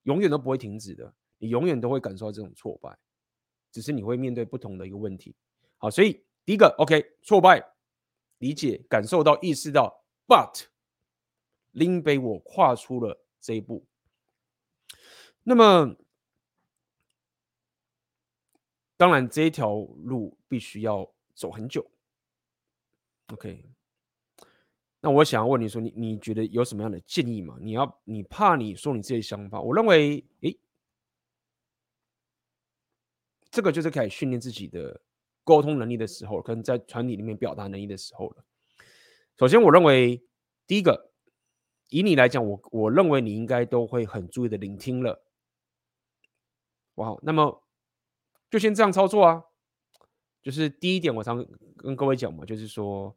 永远都不会停止的，你永远都会感受到这种挫败，只是你会面对不同的一个问题。好，所以第一个，OK，挫败，理解、感受到、意识到，But，林北我跨出了这一步。那么，当然这一条路必须要走很久。OK。那我想要问你说，你你觉得有什么样的建议吗？你要你怕你说你自己想法，我认为，诶，这个就是开始训练自己的沟通能力的时候，可能在团体里面表达能力的时候了。首先，我认为第一个，以你来讲，我我认为你应该都会很注意的聆听了。哇，那么就先这样操作啊。就是第一点，我常跟各位讲嘛，就是说。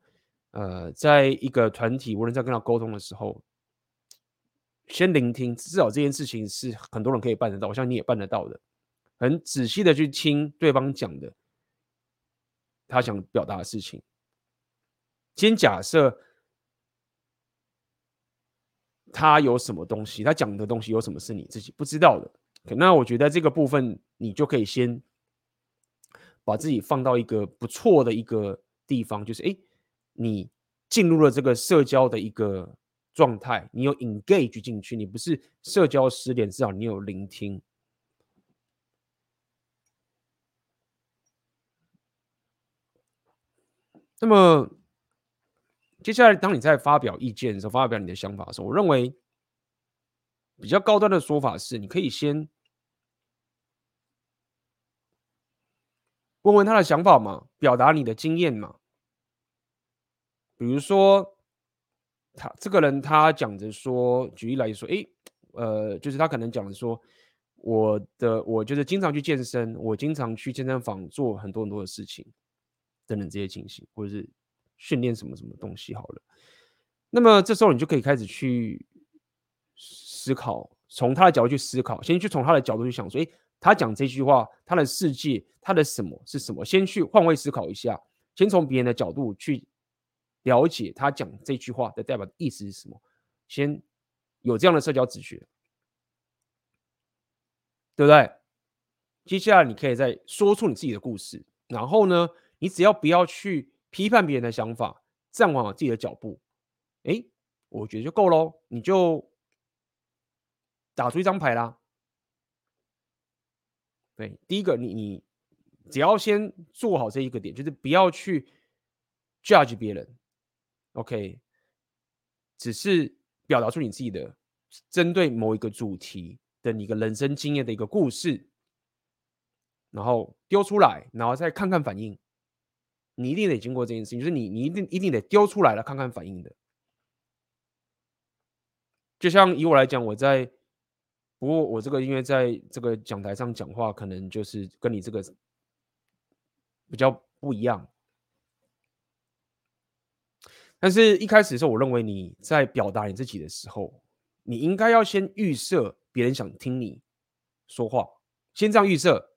呃，在一个团体，无论在跟他沟通的时候，先聆听，至少这件事情是很多人可以办得到，我相信你也办得到的。很仔细的去听对方讲的，他想表达的事情。先假设他有什么东西，他讲的东西有什么是你自己不知道的，那我觉得这个部分你就可以先把自己放到一个不错的一个地方，就是哎。你进入了这个社交的一个状态，你有 engage 进去，你不是社交失联，至少你有聆听。那么接下来，当你在发表意见的时候，发表你的想法的时候，我认为比较高端的说法是，你可以先问问他的想法嘛，表达你的经验嘛。比如说，他这个人他讲着说，举例来说，诶，呃，就是他可能讲着说，我的我就是经常去健身，我经常去健身房做很多很多的事情，等等这些情形，或者是训练什么什么东西好了。那么这时候你就可以开始去思考，从他的角度去思考，先去从他的角度去想说，诶，他讲这句话，他的世界，他的什么是什么？先去换位思考一下，先从别人的角度去。了解他讲这句话的代表的意思是什么？先有这样的社交直觉，对不对？接下来你可以再说出你自己的故事，然后呢，你只要不要去批判别人的想法，站稳自己的脚步，哎，我觉得就够喽，你就打出一张牌啦。对，第一个你你只要先做好这一个点，就是不要去 judge 别人。OK，只是表达出你自己的针对某一个主题的你一个人生经验的一个故事，然后丢出来，然后再看看反应。你一定得经过这件事情，就是你你一定一定得丢出来了看看反应的。就像以我来讲，我在不过我这个因为在这个讲台上讲话，可能就是跟你这个比较不一样。但是一开始的时候，我认为你在表达你自己的时候，你应该要先预设别人想听你说话，先这样预设。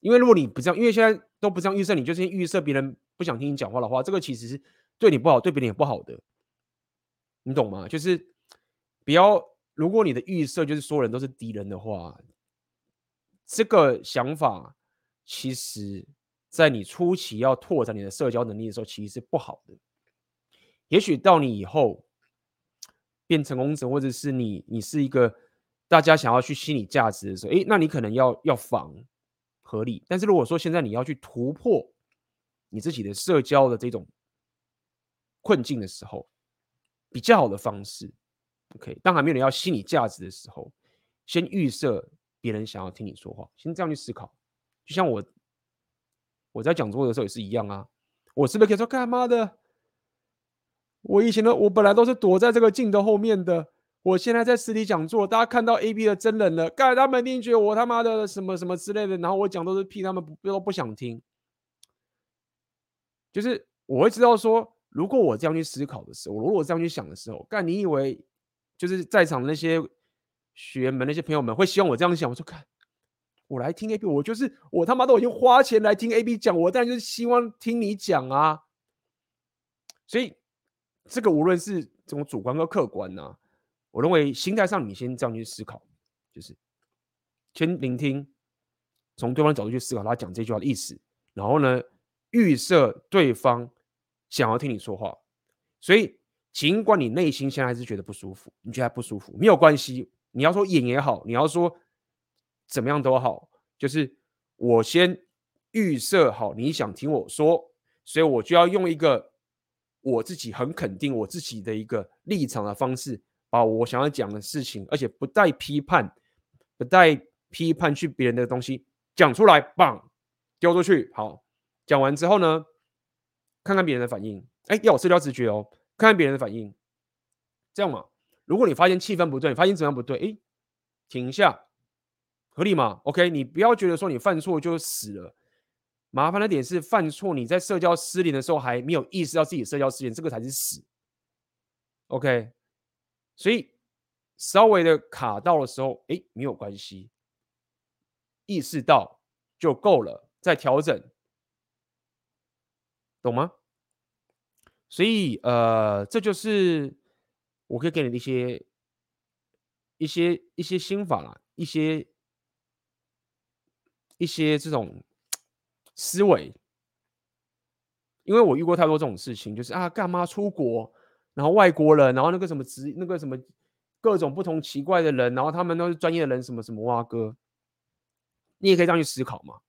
因为如果你不这样，因为现在都不这样预设，你就先预设别人不想听你讲话的话，这个其实是对你不好，对别人也不好的。你懂吗？就是不要，如果你的预设就是所有人都是敌人的话，这个想法其实在你初期要拓展你的社交能力的时候，其实是不好的。也许到你以后变成功者，或者是你你是一个大家想要去吸你价值的时候，诶，那你可能要要防合理。但是如果说现在你要去突破你自己的社交的这种困境的时候，比较好的方式，OK，当还没有人要吸你价值的时候，先预设别人想要听你说话，先这样去思考。就像我我在讲座的时候也是一样啊，我是不是可以说干妈的？我以前的我本来都是躲在这个镜头后面的，我现在在实体讲座，大家看到 AB 的真人了，干他们一定觉得我他妈的什么什么之类的，然后我讲都是屁，他们不都不想听。就是我会知道说，如果我这样去思考的时候，如果我这样去想的时候，干你以为就是在场的那些学员们、那些朋友们会希望我这样想？我说看，我来听 AB，我就是我他妈都已经花钱来听 AB 讲，我当然就是希望听你讲啊，所以。这个无论是这种主观和客观呢、我认为心态上你先这样去思考，就是先聆听，从对方的角度去思考他讲这句话的意思，然后呢，预设对方想要听你说话，所以尽管你内心现在还是觉得不舒服，你觉得不舒服没有关系，你要说演也好，你要说怎么样都好，就是我先预设好你想听我说，所以我就要用一个。我自己很肯定我自己的一个立场的方式，把我想要讲的事情，而且不带批判、不带批判去别人的东西讲出来，棒，丢出去。好，讲完之后呢，看看别人的反应。哎，要我社交直觉哦，看看别人的反应。这样嘛，如果你发现气氛不对，你发现怎样不对，哎，停一下，合理吗？OK，你不要觉得说你犯错就死了。麻烦的点是犯错，你在社交失联的时候还没有意识到自己社交失联，这个才是死。OK，所以稍微的卡到的时候，哎，没有关系，意识到就够了，再调整，懂吗？所以呃，这就是我可以给你的一些一些一些心法啦，一些一些这种。思维，因为我遇过太多这种事情，就是啊，干嘛出国，然后外国人，然后那个什么职，那个什么各种不同奇怪的人，然后他们都是专业的人，什么什么哇哥，你也可以这样去思考嘛。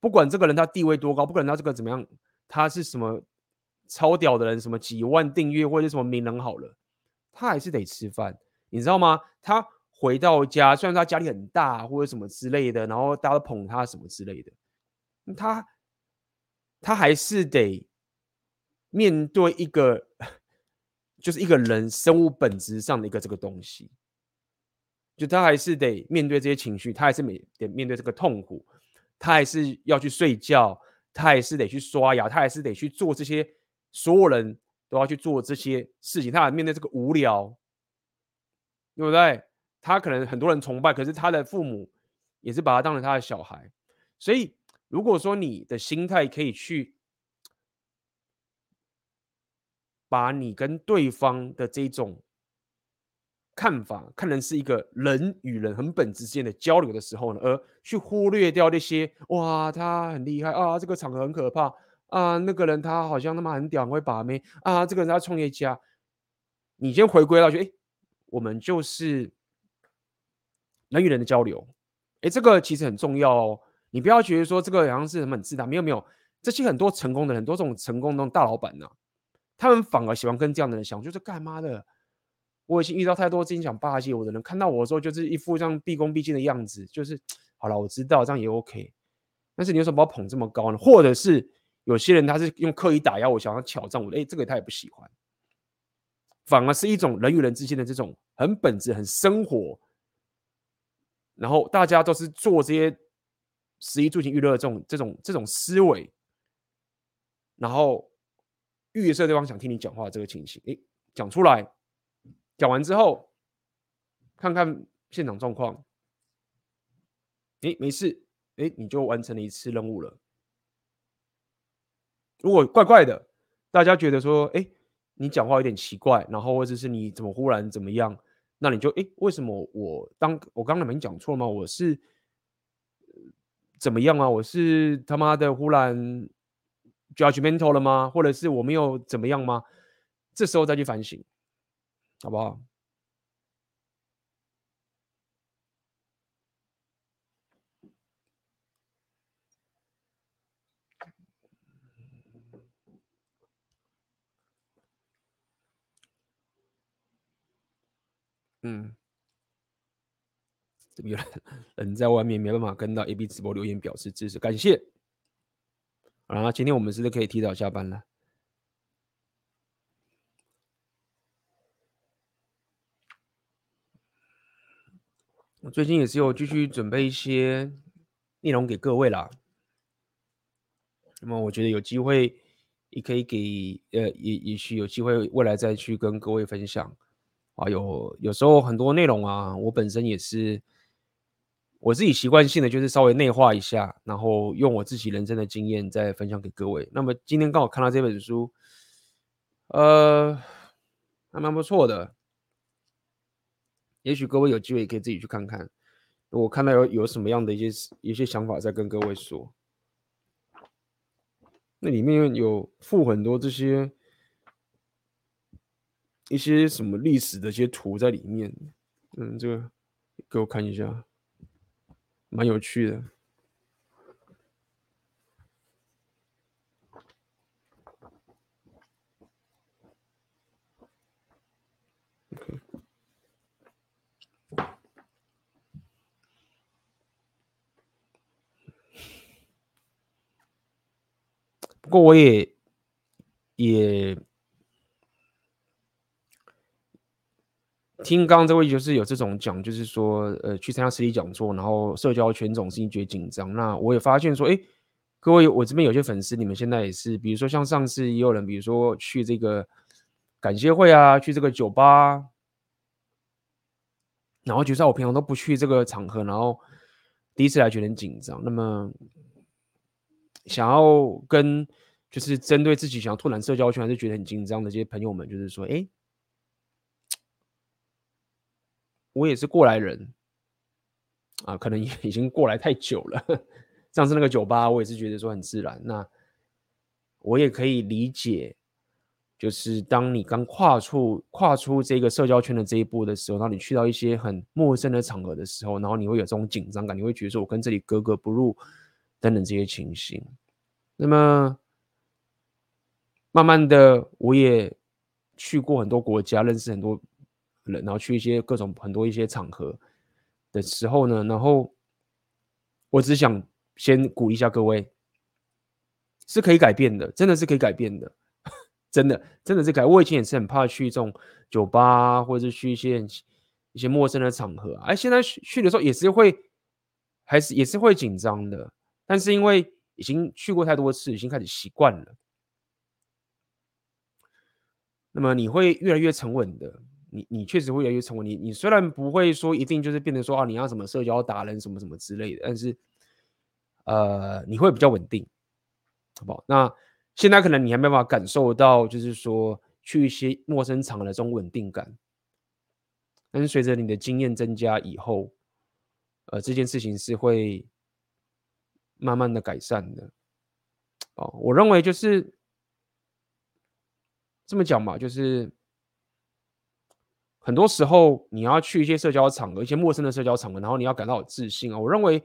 不管这个人他地位多高，不管他这个怎么样，他是什么超屌的人，什么几万订阅或者什么名人好了，他还是得吃饭，你知道吗？他回到家，虽然他家里很大或者什么之类的，然后大家都捧他什么之类的。他他还是得面对一个，就是一个人生物本质上的一个这个东西，就他还是得面对这些情绪，他还是没得面对这个痛苦，他还是要去睡觉，他还是得去刷牙，他还是得去做这些，所有人都要去做这些事情，他还面对这个无聊，对不对？他可能很多人崇拜，可是他的父母也是把他当成他的小孩，所以。如果说你的心态可以去把你跟对方的这种看法看成是一个人与人很本质之间的交流的时候呢，而去忽略掉那些哇，他很厉害啊，这个场合很可怕啊，那个人他好像他妈很屌，很会把妹啊，这个人他创业家，你先回归到去，哎，我们就是人与人的交流，哎，这个其实很重要哦。你不要觉得说这个好像是什么很自大，没有没有，这些很多成功的很多这种成功的大老板呢、他们反而喜欢跟这样的人相处，就是干嘛的？我已经遇到太多真想巴结我的人，看到我的时候就是一副这样毕恭毕敬的样子，就是好了，我知道这样也 OK，但是你为什么把我捧这么高呢？或者是有些人他是用刻意打压我，想要挑战我，哎，这个他也不喜欢，反而是一种人与人之间的这种很本质、很生活，然后大家都是做这些十一住行娱乐这种这种这种思维，然后预设对方想听你讲话这个情形，哎，讲出来，讲完之后，看看现场状况，哎，没事，哎，你就完成了一次任务了。如果怪怪的，大家觉得说，哎，你讲话有点奇怪，然后或者是你怎么忽然怎么样，那你就，哎，为什么我当我刚才没讲错吗？我是怎么样啊？我是他妈的忽然 judgmental 了吗？或者是我没有怎么样吗？这时候再去反省，好不好？嗯，有人人在外面没办法跟到 AB 直播留言表示支持，感谢。好了，今天我们是不是可以提早下班了？我最近也是有继续准备一些内容给各位啦。那么我觉得有机会也可以给呃，也也许有机会未来再去跟各位分享。啊，有有时候很多内容啊，我本身也是我自己习惯性的，就是稍微内化一下，然后用我自己人生的经验再分享给各位。那么今天刚好看到这本书，呃，还蛮不错的，也许各位有机会也可以自己去看看。我看到有有什么样的一些一些想法，再跟各位说。那里面有附很多这些。一些什么历史的一些图在里面，嗯，这个给我看一下，蛮有趣的。不过我也也。听刚刚这位就是有这种讲，就是说，呃，去参加实体讲座，然后社交圈总是觉得紧张。那我也发现说，哎，各位，我这边有些粉丝，你们现在也是，比如说像上次也有人，比如说去这个感谢会啊，去这个酒吧，然后觉得我平常都不去这个场合，然后第一次来觉得很紧张。那么想要跟就是针对自己想要拓展社交圈，还是觉得很紧张的这些朋友们，就是说，哎。我也是过来人啊，可能也 已经过来太久了。上次那个酒吧，我也是觉得说很自然。那我也可以理解，就是当你刚跨出跨出这个社交圈的这一步的时候，当你去到一些很陌生的场合的时候，然后你会有这种紧张感，你会觉得说我跟这里格格不入等等这些情形。那么慢慢的，我也去过很多国家，认识很多。人然后去一些各种很多一些场合的时候呢，然后我只想先鼓励一下各位，是可以改变的，真的是可以改变的，真的真的是改。我以前也是很怕去这种酒吧，或者是去一些一些陌生的场合，哎，现在去去的时候也是会，还是也是会紧张的，但是因为已经去过太多次，已经开始习惯了，那么你会越来越沉稳的。你你确实会越来越成为你，你虽然不会说一定就是变成说啊，你要什么社交达人什么什么之类的，但是呃，你会比较稳定，好不好？那现在可能你还没办法感受到，就是说去一些陌生场的这种稳定感，但是随着你的经验增加以后，呃，这件事情是会慢慢的改善的。哦，我认为就是这么讲吧，就是。很多时候，你要去一些社交场合，一些陌生的社交场合，然后你要感到有自信啊。我认为，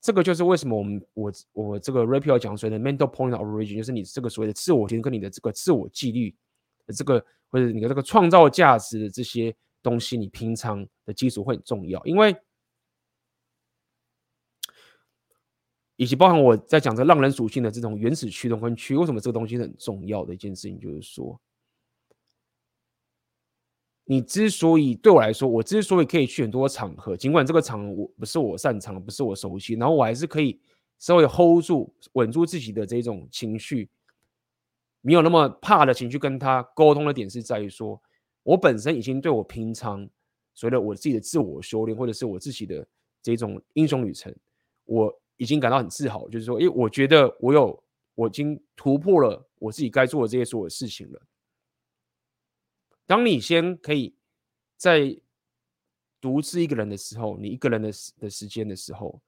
这个就是为什么我们我我这个 Rapio 讲所谓的 mental point of origin，就是你这个所谓的自我觉跟你的这个自我纪律这个或者你的这个创造价值的这些东西，你平常的基础会很重要。因为以及包含我在讲这浪人属性的这种原始驱动跟驱，为什么这个东西很重要的一件事情，就是说，你之所以对我来说，我之所以可以去很多场合，尽管这个场合我不是我擅长，不是我熟悉，然后我还是可以稍微 hold 住、稳住自己的这种情绪，没有那么怕的情绪跟他沟通的点是在于说，我本身已经对我平常随着我自己的自我修炼，或者是我自己的这种英雄旅程，我。已经感到很自豪，就是说，因为，我觉得我有，我已经突破了我自己该做的这些所有事情了。当你先可以在独自一个人的时候，你一个人的时的时间的时候，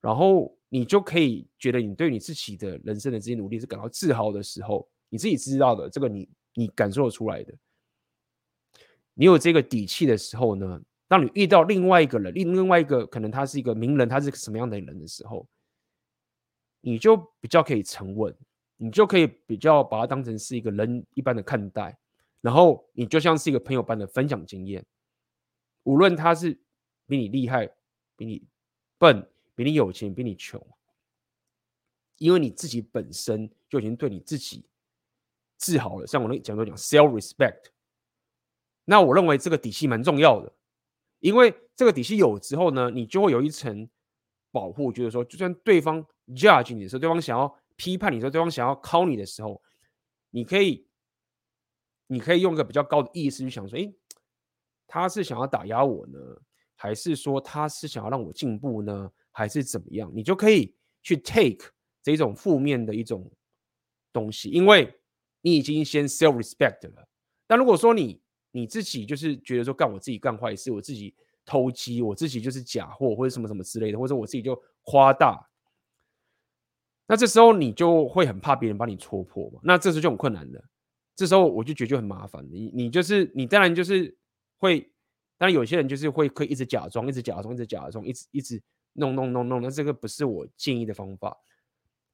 然后你就可以觉得你对你自己的人生的这些努力是感到自豪的时候，你自己知道的，这个你你感受得出来的，你有这个底气的时候呢，当你遇到另外一个人，另另外一个可能他是一个名人，他是什么样的人的时候，你就比较可以沉稳，你就可以比较把他当成是一个人一般的看待，然后你就像是一个朋友般的分享经验，无论他是比你厉害、比你笨、比你有钱、比你穷，因为你自己本身就已经对你自己自豪了。像我那讲都讲 self respect，那我认为这个底气蛮重要的。因为这个底气有之后呢，你就会有一层保护，就是说，就算对方 judge 你的时候，对方想要批判你的时候，对方想要 call 你的时候，你可以，你可以用一个比较高的意识去想说，诶，他是想要打压我呢，还是说他是想要让我进步呢，还是怎么样？你就可以去 take 这种负面的一种东西，因为你已经先 self respect 了。但如果说你你自己就是觉得说干我自己干坏事，我自己偷鸡，我自己就是假货或者什么什么之类的，或者我自己就夸大，那这时候你就会很怕别人把你戳破嘛，那这时候就很困难的。这时候我就觉得就很麻烦，你你就是你当然就是会，当然有些人就是会可以一直假装，一直假装，一直假装，一直一直弄弄弄弄，那这个不是我建议的方法，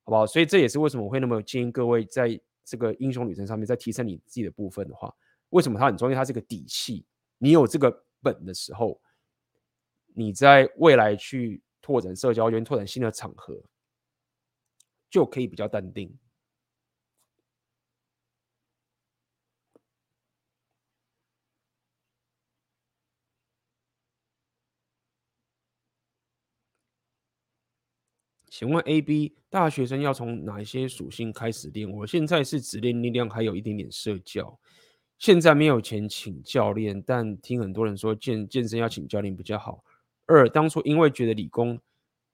好不好？所以这也是为什么我会那么建议各位在这个英雄旅程上面，在提升你自己的部分的话。为什么它很重要？它是个底气。你有这个本的时候，你在未来去拓展社交圈、拓展新的场合，就可以比较淡定。请问 AB 大学生要从哪一些属性开始练？我现在是只练力量，还有一点点社交。现在没有钱请教练，但听很多人说健健身要请教练比较好。二，当初因为觉得理工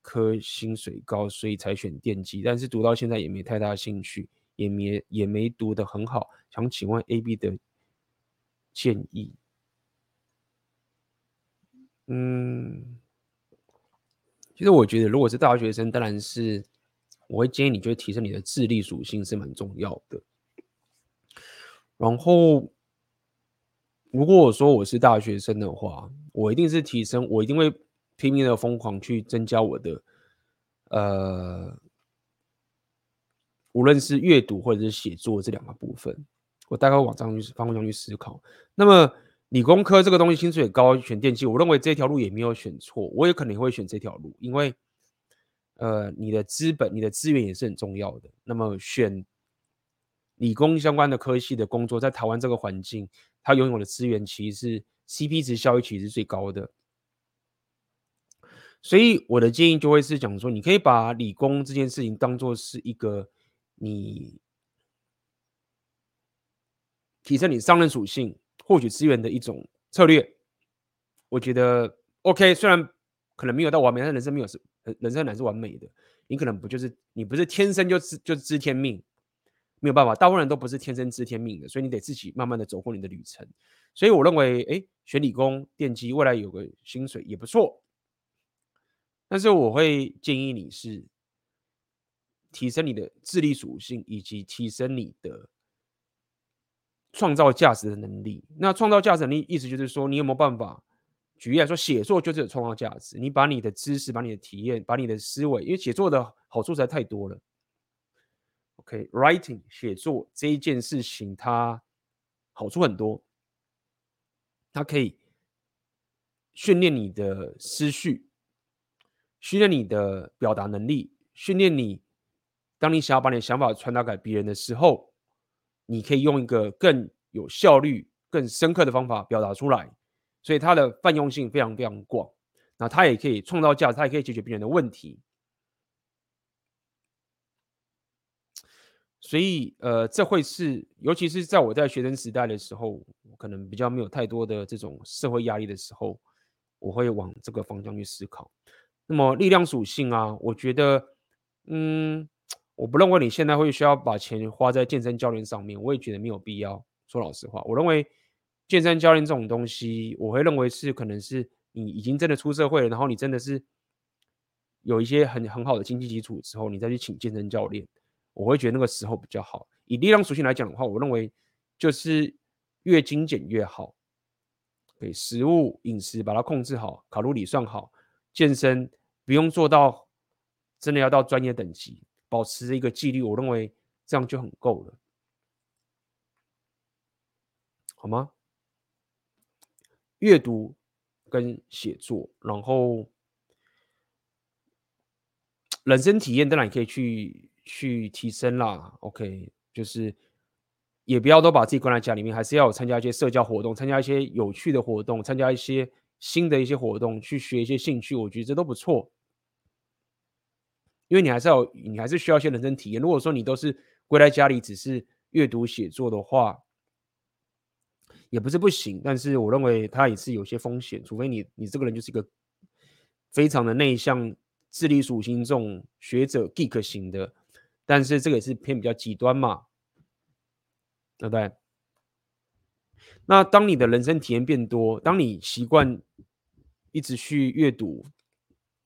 科薪水高，所以才选电机，但是读到现在也没太大兴趣，也没也没读得很好。想请问 AB 的建议？嗯，其实我觉得，如果是大学生，当然是我会建议你，就是提升你的智力属性是蛮重要的。然后，如果我说我是大学生的话，我一定是提升，我一定会拼命的疯狂去增加我的，呃，无论是阅读或者是写作这两个部分，我大概往这样去方向去思考。那么理工科这个东西薪水高，选电机，我认为这条路也没有选错，我也可能会选这条路，因为，呃，你的资本、你的资源也是很重要的。那么选。理工相关的科系的工作，在台湾这个环境，它拥有的资源其实是 CP 值效益其实是最高的。所以我的建议就会是讲说，你可以把理工这件事情当做是一个你提升你商人属性、获取资源的一种策略。我觉得 OK，虽然可能没有到完美，但人生没有是人生乃是完美的。你可能不就是你不是天生就知就知天命。没有办法，大部分人都不是天生知天命的，所以你得自己慢慢的走过你的旅程。所以我认为，哎，学理工电机未来有个薪水也不错。但是我会建议你是提升你的智力属性，以及提升你的创造价值的能力。那创造价值能力意思就是说，你有没有办法？举例来说，写作就是有创造价值。你把你的知识、把你的体验、把你的思维，因为写作的好处实在太多了。OK，writing、写作这一件事情，它好处很多。它可以训练你的思绪，训练你的表达能力，训练你，当你想要把你的想法传达给别人的时候，你可以用一个更有效率、更深刻的方法表达出来。所以它的泛用性非常非常广，那它也可以创造价值，它也可以解决别人的问题。所以，呃，这会是，尤其是在我在学生时代的时候，可能比较没有太多的这种社会压力的时候，我会往这个方向去思考。那么，力量属性啊，我觉得，嗯，我不认为你现在会需要把钱花在健身教练上面，我也觉得没有必要。说老实话，我认为健身教练这种东西，我会认为是可能是你已经真的出社会了，然后你真的是有一些很很好的经济基础之后，你再去请健身教练。我会觉得那个时候比较好。以力量属性来讲的话，我认为就是越精简越好。对，食物饮食把它控制好，卡路里算好，健身不用做到真的要到专业等级，保持一个纪律，我认为这样就很够了，好吗？阅读跟写作，然后人生体验当然也可以去。去提升啦，OK，就是也不要都把自己关在家里面，还是要有参加一些社交活动，参加一些有趣的活动，参加一些新的一些活动，去学一些兴趣，我觉得这都不错。因为你还是要，你还是需要一些人生体验。如果说你都是归在家里，只是阅读写作的话，也不是不行，但是我认为它也是有些风险，除非你你这个人就是一个非常的内向、智力属性重、学者 geek 型的。但是这个也是偏比较极端嘛，对不对？那当你的人生体验变多，当你习惯一直去阅读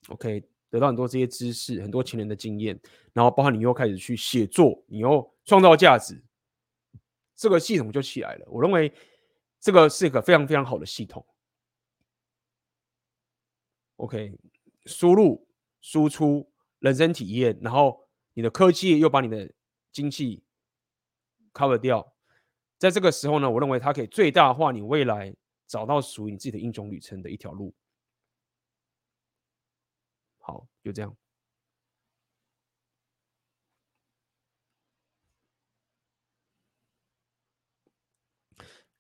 ，OK，得到很多这些知识，很多前人的经验，然后包括你又开始去写作，你又创造价值，这个系统就起来了。我认为这个是一个非常非常好的系统。OK，输入、输出、人生体验，然后。你的科技又把你的经济 cover 掉，在这个时候呢，我认为它可以最大化你未来找到属于你自己的英雄旅程的一条路。好，就这样。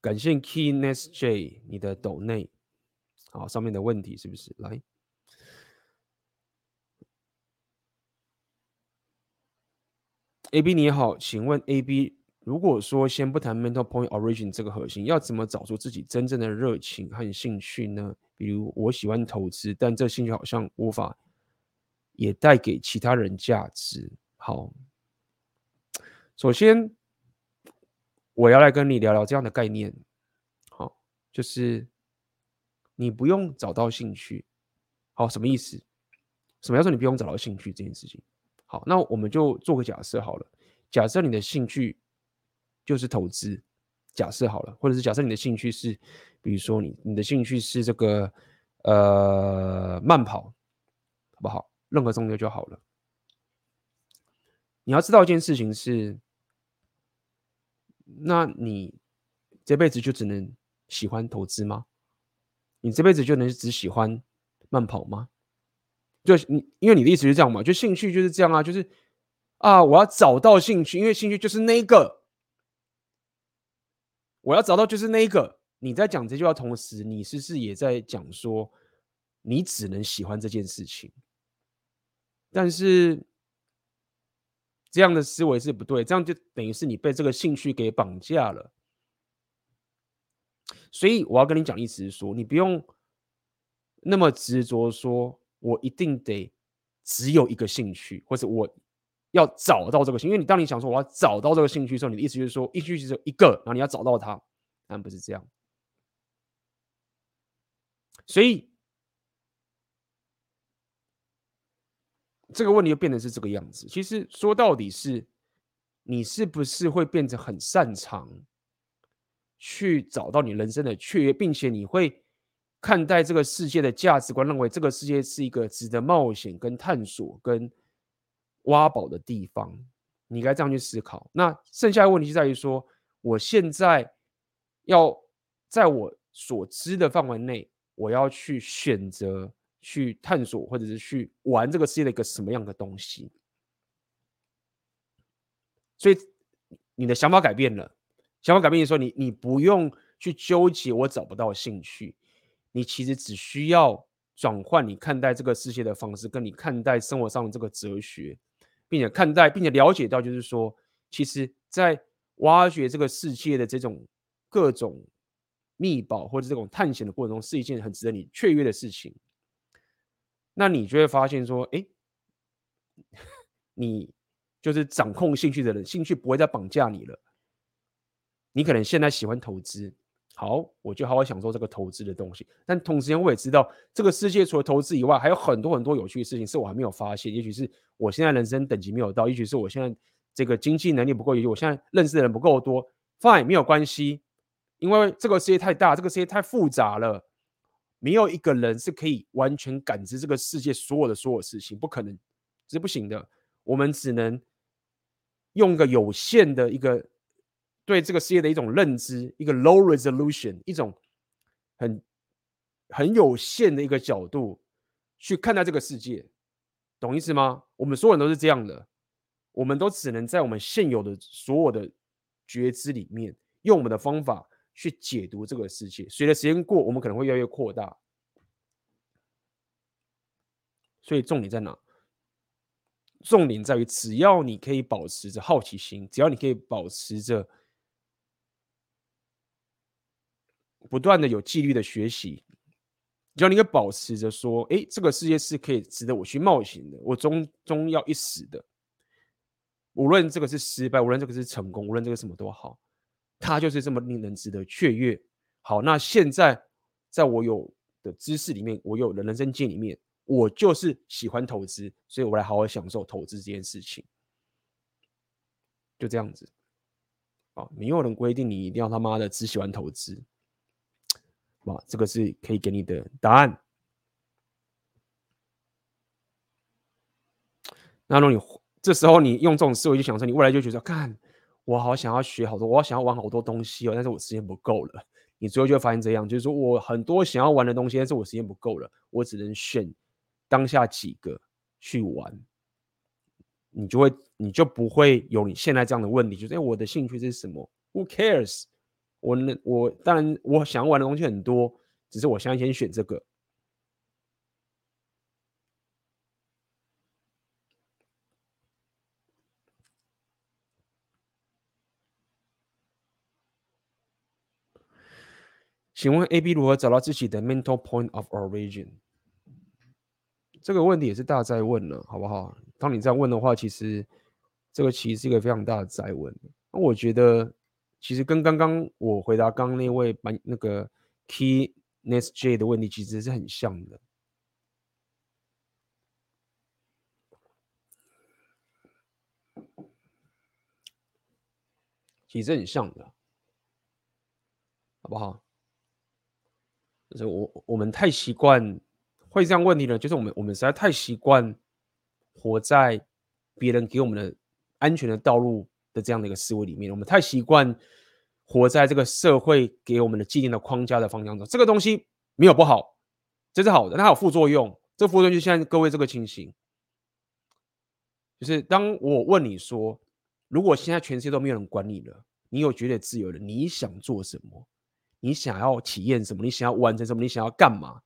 感谢 Keyness J 你的抖内，好，上面的问题是不是来？A B 你好，请问 A B，如果说先不谈 mental point origin 这个核心，要怎么找出自己真正的热情和兴趣呢？比如我喜欢投资，但这兴趣好像无法也带给其他人价值。好，首先我要来跟你聊聊这样的概念。好，就是你不用找到兴趣。好，什么意思？什么叫做你不用找到兴趣这件事情？好，那我们就做个假设好了。假设你的兴趣就是投资，假设好了，或者是假设你的兴趣是，比如说你你的兴趣是这个呃慢跑，好不好？任何中间就好了。你要知道一件事情是，那你这辈子就只能喜欢投资吗？你这辈子就能只喜欢慢跑吗？就你，因为你的意思是这样嘛？就兴趣就是这样啊，就是啊，我要找到兴趣，因为兴趣就是那个，我要找到就是那个。你在讲这句话同时，你是不是也在讲说，你只能喜欢这件事情？但是这样的思维是不对，这样就等于是你被这个兴趣给绑架了。所以我要跟你讲意思是说，你不用那么执着说。我一定得只有一个兴趣，或者我要找到这个兴趣。因为你当你想说我要找到这个兴趣的时候，你的意思就是说，兴趣只有一个，然后你要找到它，但不是这样。所以这个问题就变成是这个样子。其实说到底是，你是不是会变得很擅长去找到你人生的雀跃，并且你会。看待这个世界的价值观，认为这个世界是一个值得冒险、跟探索、跟挖宝的地方，你该这样去思考。那剩下的问题就在于说，我现在要在我所知的范围内，我要去选择去探索或者是去玩这个世界的一个什么样的东西。所以你的想法改变了，想法改变的时候，你你不用去纠结我找不到兴趣，你其实只需要转换你看待这个世界的方式，跟你看待生活上的这个哲学，并且看待并且了解到，就是说，其实，在挖掘这个世界的这种各种秘宝或者这种探险的过程中，是一件很值得你雀跃的事情。那你就会发现说，哎，你。就是掌控兴趣的人，兴趣不会再绑架你了。你可能现在喜欢投资，好，我就好好享受这个投资的东西。但同时间，我也知道这个世界除了投资以外，还有很多很多有趣的事情是我还没有发现。也许是我现在人生等级没有到，也许是我现在这个经济能力不够，也许我现在认识的人不够多。Fine，没有关系，因为这个世界太大，这个世界太复杂了，没有一个人是可以完全感知这个世界所有的所有事情，不可能，是不行的。我们只能。用一个有限的一个对这个世界的一种认知，一个 low resolution，一种很很有限的一个角度去看待这个世界，懂意思吗？我们所有人都是这样的，我们都只能在我们现有的所有的觉知里面，用我们的方法去解读这个世界。随着时间过，我们可能会越来越扩大。所以重点在哪？重点在于，只要你可以保持着好奇心，只要你可以保持着不断的有纪律的学习，只要你可以保持着说，哎，这个世界是可以值得我去冒险的，我终终要一死的。无论这个是失败，无论这个是成功，无论这个什么都好，它就是这么令人值得雀跃。好，那现在在我有的知识里面，我有的人生经里面。我就是喜欢投资，所以我来好好享受投资这件事情，就这样子。啊，没有人规定你一定要他妈的只喜欢投资，啊，这个是可以给你的答案。那如果你这时候你用这种思维去想说，你未来就觉得，看我好想要学好多，我好想要玩好多东西哦，但是我时间不够了。你最后就会发现这样，就是说我很多想要玩的东西，但是我时间不够了，我只能选。当下几个去玩，你就会，你就不会有你现在这样的问题，就是哎，我的兴趣是什么？Who cares？我呢，我当然我想要玩的东西很多，只是我现在先选这个。请问 AB 如何找到自己的 mental point of origin？这个问题也是大在问了，好不好？当你这样问的话，其实这个其实是一个非常大的在问。那我觉得，其实跟刚刚我回答刚刚那位把那个 Key Nest J 的问题，其实是很像的。其实很像的，好不好？就是我我们太习惯。会这样问题呢？就是我们我们实在太习惯活在别人给我们的安全的道路的这样的一个思维里面，我们太习惯活在这个社会给我们的既定的框架的方向中。这个东西没有不好，这是好的，它有副作用。这副作用就现在各位这个情形，就是当我问你说，如果现在全世界都没有人管你了，你有绝对自由了，你想做什么？你想要体验什么？你想要完成什么？你想要干嘛？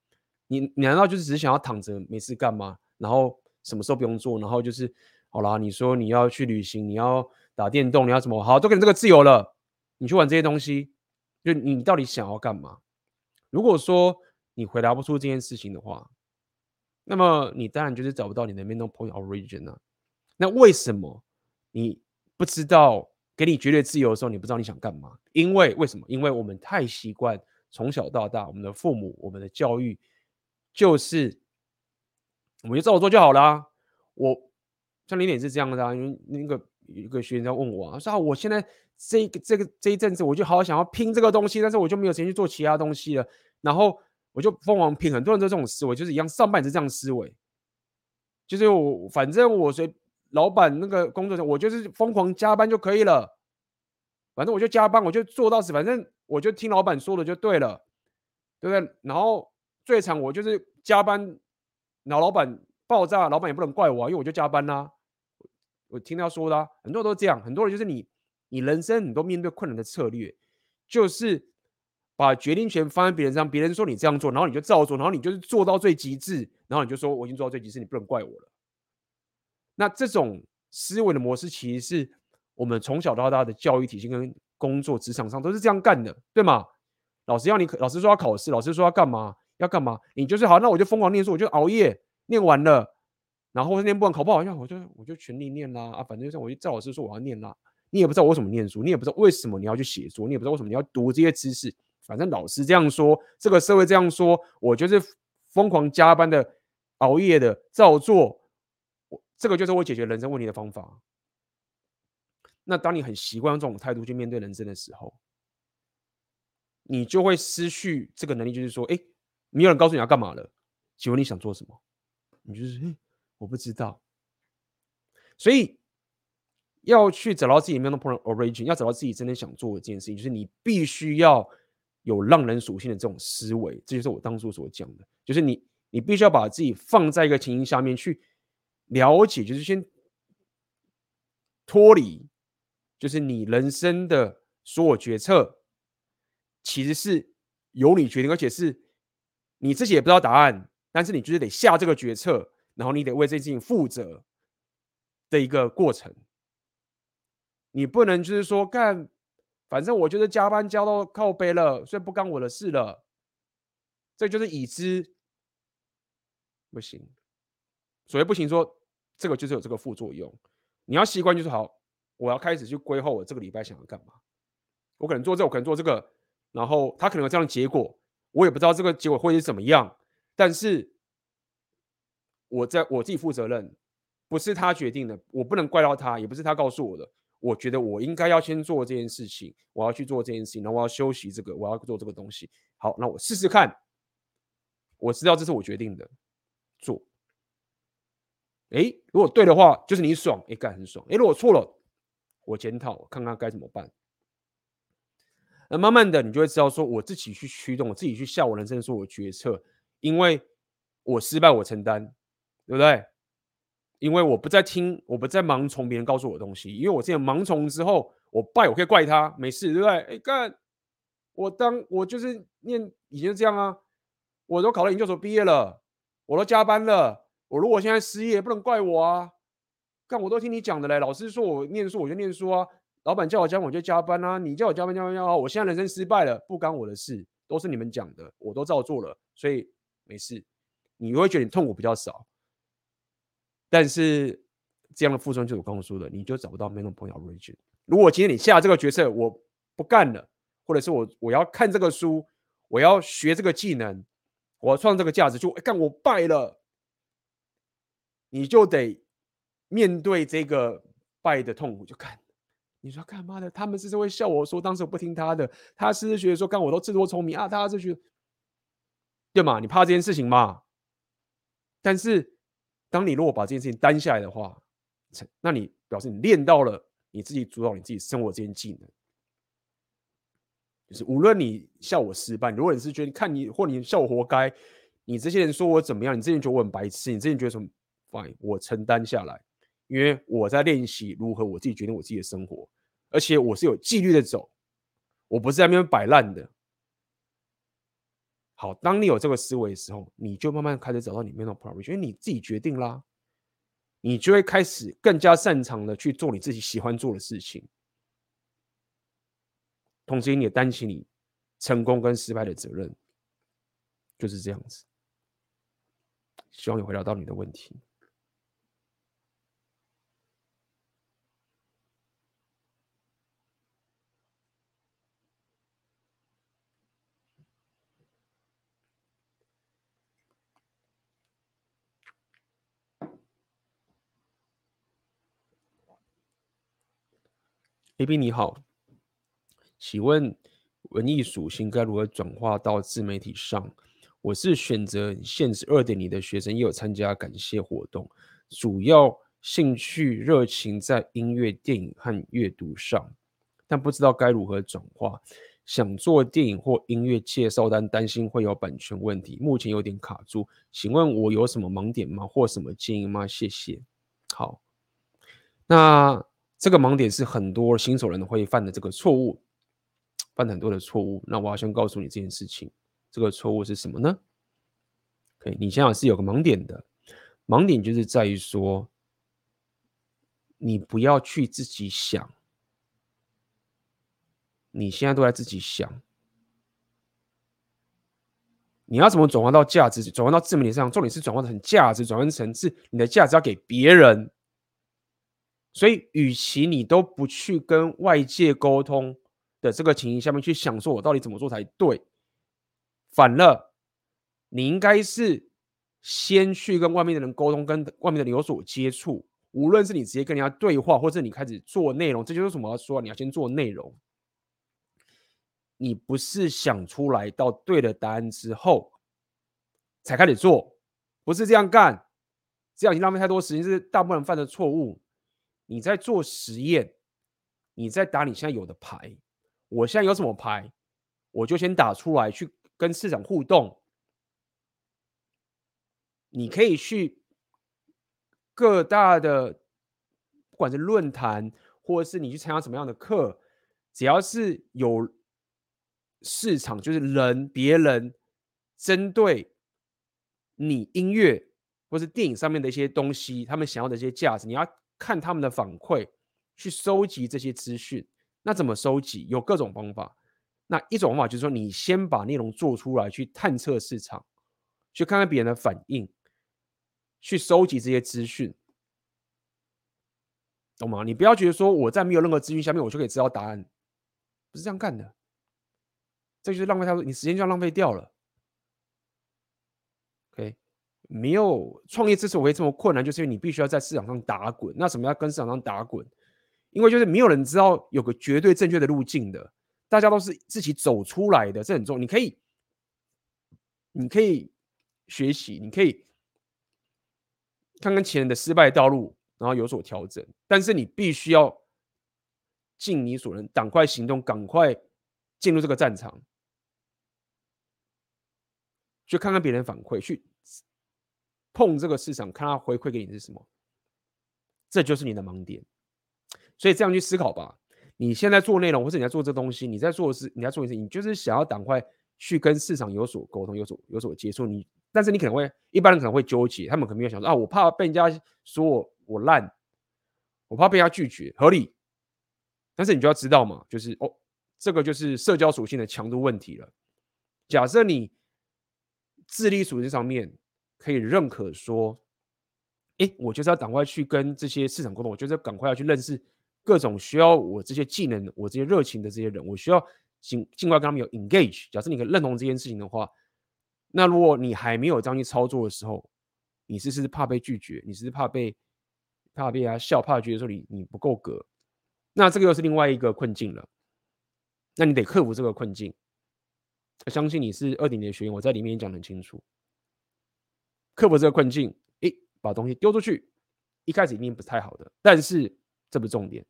你你难道就是只是想要躺着没事干吗？然后什么时候不用做？然后就是好啦，你说你要去旅行，你要打电动，你要什么？好，都给你这个自由了，你去玩这些东西，就你到底想要干嘛？如果说你回答不出这件事情的话，那么你当然就是找不到你的 mental point origin 啊。那为什么你不知道给你绝对自由的时候，你不知道你想干嘛？因为为什么？因为我们太习惯从小到大，我们的父母，我们的教育。就是，我们就照我做就好了。我像你也是这样的啊，因为那个有一个学员在问我啊，说啊，我现在这个这个这一阵子，我就好想要拼这个东西，但是我就没有时间去做其他东西了。然后我就疯狂拼，很多人都这种思维，就是一样，上半是这样思维，就是我反正我随老板那个工作上，我就是疯狂加班就可以了。反正我就加班，我就做到死，反正我就听老板说的就对了，对不对？然后。最惨我就是加班然后老板爆炸，老板也不能怪我啊，因为我就加班啦、我听他说的、啊，很多人都这样，很多人就是你，你人生很多面对困难的策略，就是把决定权放在别人身上，别人说你这样做，然后你就照做，然后你就是做到最极致，然后你就说我已经做到最极致，你不能怪我了。那这种思维的模式，其实是我们从小到大的教育体系跟工作职场上都是这样干的，对吗？老师要你，老师说要考试，老师说要干嘛？要干嘛？你就是好，那我就疯狂念书，我就熬夜念完了。然后念不完考不好，像我就我就全力念啦啊，反正就我就赵老师说我要念啦，你也不知道我为什么念书，你也不知道为什么你要去写作，你也不知道为什么你要读这些知识，反正老师这样说，这个社会这样说，我就是疯狂加班的、熬夜的照做，这个就是我解决人生问题的方法。那当你很习惯用这种态度去面对人生的时候，你就会失去这个能力，就是说，哎，没有人告诉你要干嘛了，请问你想做什么？你就是。我不知道，所以要去找到自己 mental origin，要找到自己真的想做的这件事情，就是你必须要有浪人属性的这种思维。这就是我当初所讲的，就是你你必须要把自己放在一个情形下面去了解，就是先脱离，就是你人生的所有决策其实是由你决定，而且是你自己也不知道答案，但是你就是得下这个决策。然后你得为这件事情负责的一个过程，你不能就是说干，反正我就是加班加到靠背了，所以不干我的事了，这就是已知不行。所谓不行，说这个就是有这个副作用。你要习惯就是好，我要开始去规划我这个礼拜想要干嘛。我可能做这，我可能做这个，然后他可能有这样的结果，我也不知道这个结果会是怎么样，但是。我在我自己负责任，不是他决定的，我不能怪到他，也不是他告诉我的。我觉得我应该要先做这件事情，我要去做这件事情，然后我要休息这个，我要做这个东西。好，那我试试看。我知道这是我决定的，做。哎，如果对的话，就是你爽，哎，干很爽。哎，如果错了，我检讨，看看该怎么办。那慢慢的，你就会知道，说我自己去驱动，我自己去下我人生所有决策，因为我失败，我承担。对不对？因为我不再听，我不再盲从别人告诉我的东西。因为我现在盲从之后，我败，我可以怪他，没事，对不对？哎，干，我当我就是念已经这样啊，我都考了研究所毕业了，我都加班了，我如果现在失业，不能怪我啊。看，我都听你讲的嘞，老师说我念书，我就念书啊。老板叫我加班，我就加班啊。你叫我加班，加班，加班，我现在人生失败了，不干我的事，都是你们讲的，我都照做了，所以没事。你会觉得你痛苦比较少。但是这样的负重就是我刚刚说的，你就找不到 mental point origin。如果今天你下这个决策，我不干了，或者是我我要看这个书，我要学这个技能，我要创这个价值，就干我败了，你就得面对这个败的痛苦。就看你说干嘛的？他们是会笑我说当时我不听他的，他是觉得说干我都自作聪明啊，他是觉得对吗？你怕这件事情吗？但是。当你如果把这件事情担下来的话，那你表示你练到了你自己主导你自己生活这件技能，就是无论你笑我失败，如果你是觉得看你或你笑我活该，你这些人说我怎么样，你之前觉得我很白痴，你之前觉得什么？Fine，我承担下来，因为我在练习如何我自己决定我自己的生活，而且我是有纪律的走，我不是在那边摆烂的。好，当你有这个思维的时候，你就慢慢开始找到里面的 problem，因为你自己决定啦，你就会开始更加擅长的去做你自己喜欢做的事情，同时你也担起你成功跟失败的责任，就是这样子。希望有回答到你的问题。A B 你好，请问文艺属性该如何转化到自媒体上？我是选择现实二点零的学生，也有参加感谢活动，主要兴趣热情在音乐、电影和阅读上，但不知道该如何转化。想做电影或音乐介绍，但担心会有版权问题，目前有点卡住，请问我有什么盲点吗？或什么建议吗？谢谢。好，那这个盲点是很多新手人会犯的这个错误，犯很多的错误。那我要先告诉你这件事情，这个错误是什么呢？可以，你想想是有个盲点的，盲点就是在于说，你不要去自己想。你现在都在自己想，你要怎么转换到价值，转换到自媒体上？重点是转换成价值，转换成是你的价值要给别人。所以，与其你都不去跟外界沟通的这个情形下面去想说，我到底怎么做才对？反了，你应该是先去跟外面的人沟通，跟外面的人有所接触。无论是你直接跟人家对话，或者你开始做内容，这就是什么说，你要先做内容。你不是想出来到对的答案之后才开始做，不是这样干，这样已经浪费太多时间，是大部分人犯的错误。你在做实验，你在打你现在有的牌。我现在有什么牌，我就先打出来，去跟市场互动。你可以去各大的，不管是论坛，或者是你去参加什么样的课，只要是有。市场就是人，别人针对你音乐或是电影上面的一些东西，他们想要的一些价值，你要看他们的反馈，去收集这些资讯。那怎么收集？有各种方法。那一种方法就是说，你先把内容做出来，去探测市场，去看看别人的反应，去收集这些资讯，懂吗？你不要觉得说我在没有任何资讯下面，我就可以知道答案，不是这样干的。这就是浪费太多，你时间就要浪费掉了。没有创业之所以会这么困难，就是因为你必须要在市场上打滚。那什么要跟市场上打滚？因为就是没有人知道有个绝对正确的路径的，大家都是自己走出来的，这很重要。你可以，你可以学习，你可以看看前人的失败道路，然后有所调整。但是你必须要尽你所能，赶快行动，赶快进入这个战场。去看看别人反馈，去碰这个市场，看他回馈给你是什么，这就是你的盲点。所以这样去思考吧。你现在做内容，或者你在做这东西，你在做的是你在做的事，你就是想要赶快去跟市场有所沟通，有所有所接触。你但是你可能会一般人可能会纠结，他们可能会想说啊，我怕被人家说我我烂，我怕被人家拒绝，合理。但是你就要知道嘛，就是哦，这个就是社交属性的强度问题了。假设你。智力属性上面可以认可说，哎，我就是要赶快去跟这些市场沟通，我就是要赶快要去认识各种需要我这些技能、我这些热情的这些人，我需要尽尽快跟他们有 engage。假设你可以认同这件事情的话，那如果你还没有这样去操作的时候，你是是怕被拒绝？你是怕被怕被人家笑？怕觉得说你你不够格？那这个又是另外一个困境了。那你得克服这个困境。相信你是二点零的学员，我在里面也讲得很清楚。克服这个困境，诶，把东西丢出去，一开始一定不是太好的，但是这不是重点，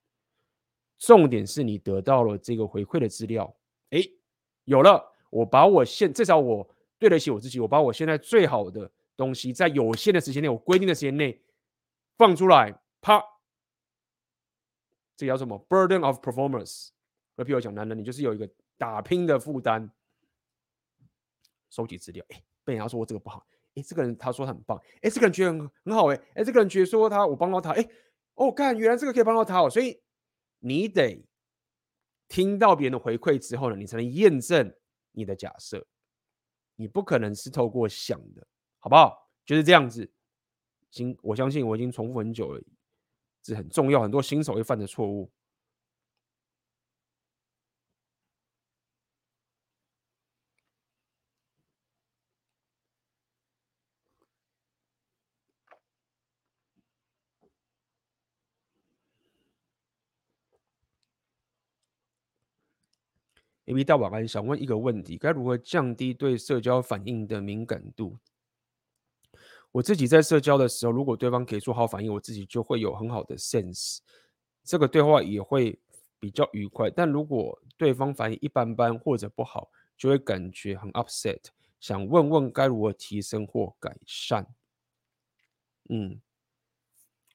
重点是你得到了这个回馈的资料，诶，有了，我把我现至少我对得起我自己，我把我现在最好的东西，在有限的时间内，我规定的时间内放出来，啪，这叫什么？Burden of performance。而比如讲男人，你就是有一个打拼的负担。收集资料，哎，被人家说我这个不好，这个人他说很棒，哎，这个人觉得很很好，哎，哎，这个人觉得说他我帮到他，哎，哦，看原来这个可以帮到他哦，所以你得听到别人的回馈之后呢，你才能验证你的假设，你不可能是透过想的，好不好？就是这样子，行，我相信我已经重复很久了，这很重要，很多新手会犯的错误。A B 大晚安，想问一个问题：该如何降低对社交反应的敏感度？我自己在社交的时候，如果对方给出好反应，我自己就会有很好的 sense，这个对话也会比较愉快。但如果对方反应一般般或者不好，就会感觉很 upset，想问问该如何提升或改善。嗯，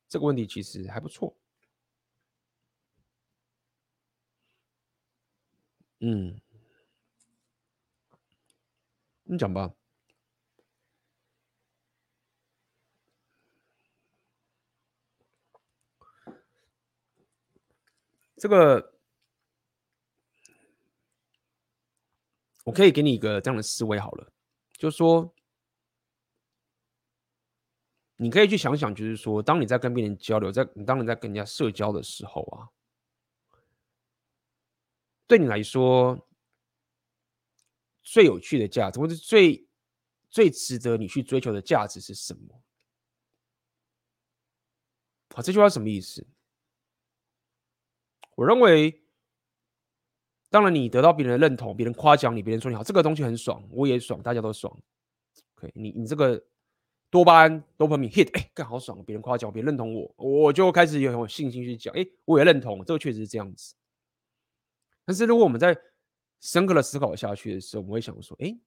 这个问题其实还不错。嗯，你讲吧。这个，我可以给你一个这样的思维好了，就是说，你可以去想想，就是说，当你在跟别人交流，在你当你在跟人家社交的时候啊，对你来说最有趣的价值，或者最最值得你去追求的价值是什么？好，这句话什么意思？我认为，当然你得到别人的认同，别人夸奖你，别人说你好，这个东西很爽，我也爽，大家都爽。OK，你你这个多巴胺、多巴胺 hit，哎，更好爽，别人夸奖，别人认同我，我就开始有很有信心去讲，哎，我也认同，这个确实是这样子。但是如果我们在深刻的思考下去的时候，我们会想说，哎，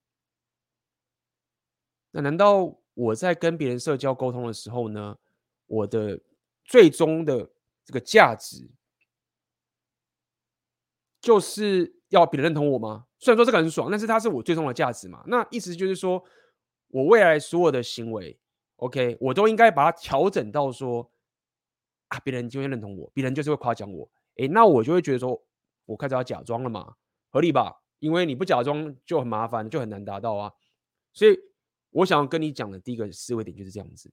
那难道我在跟别人社交沟通的时候呢，我的最终的这个价值？就是要别人认同我吗？虽然说这个很爽，但是它是我最终的价值嘛。那意思就是说，我未来所有的行为，OK，我都应该把它调整到说，啊，别人就会认同我，别人就是会夸奖我。诶，那我就会觉得说，我开始要假装了嘛，合理吧？因为你不假装就很麻烦，就很难达到啊。所以，我想要跟你讲的第一个思维点就是这样子。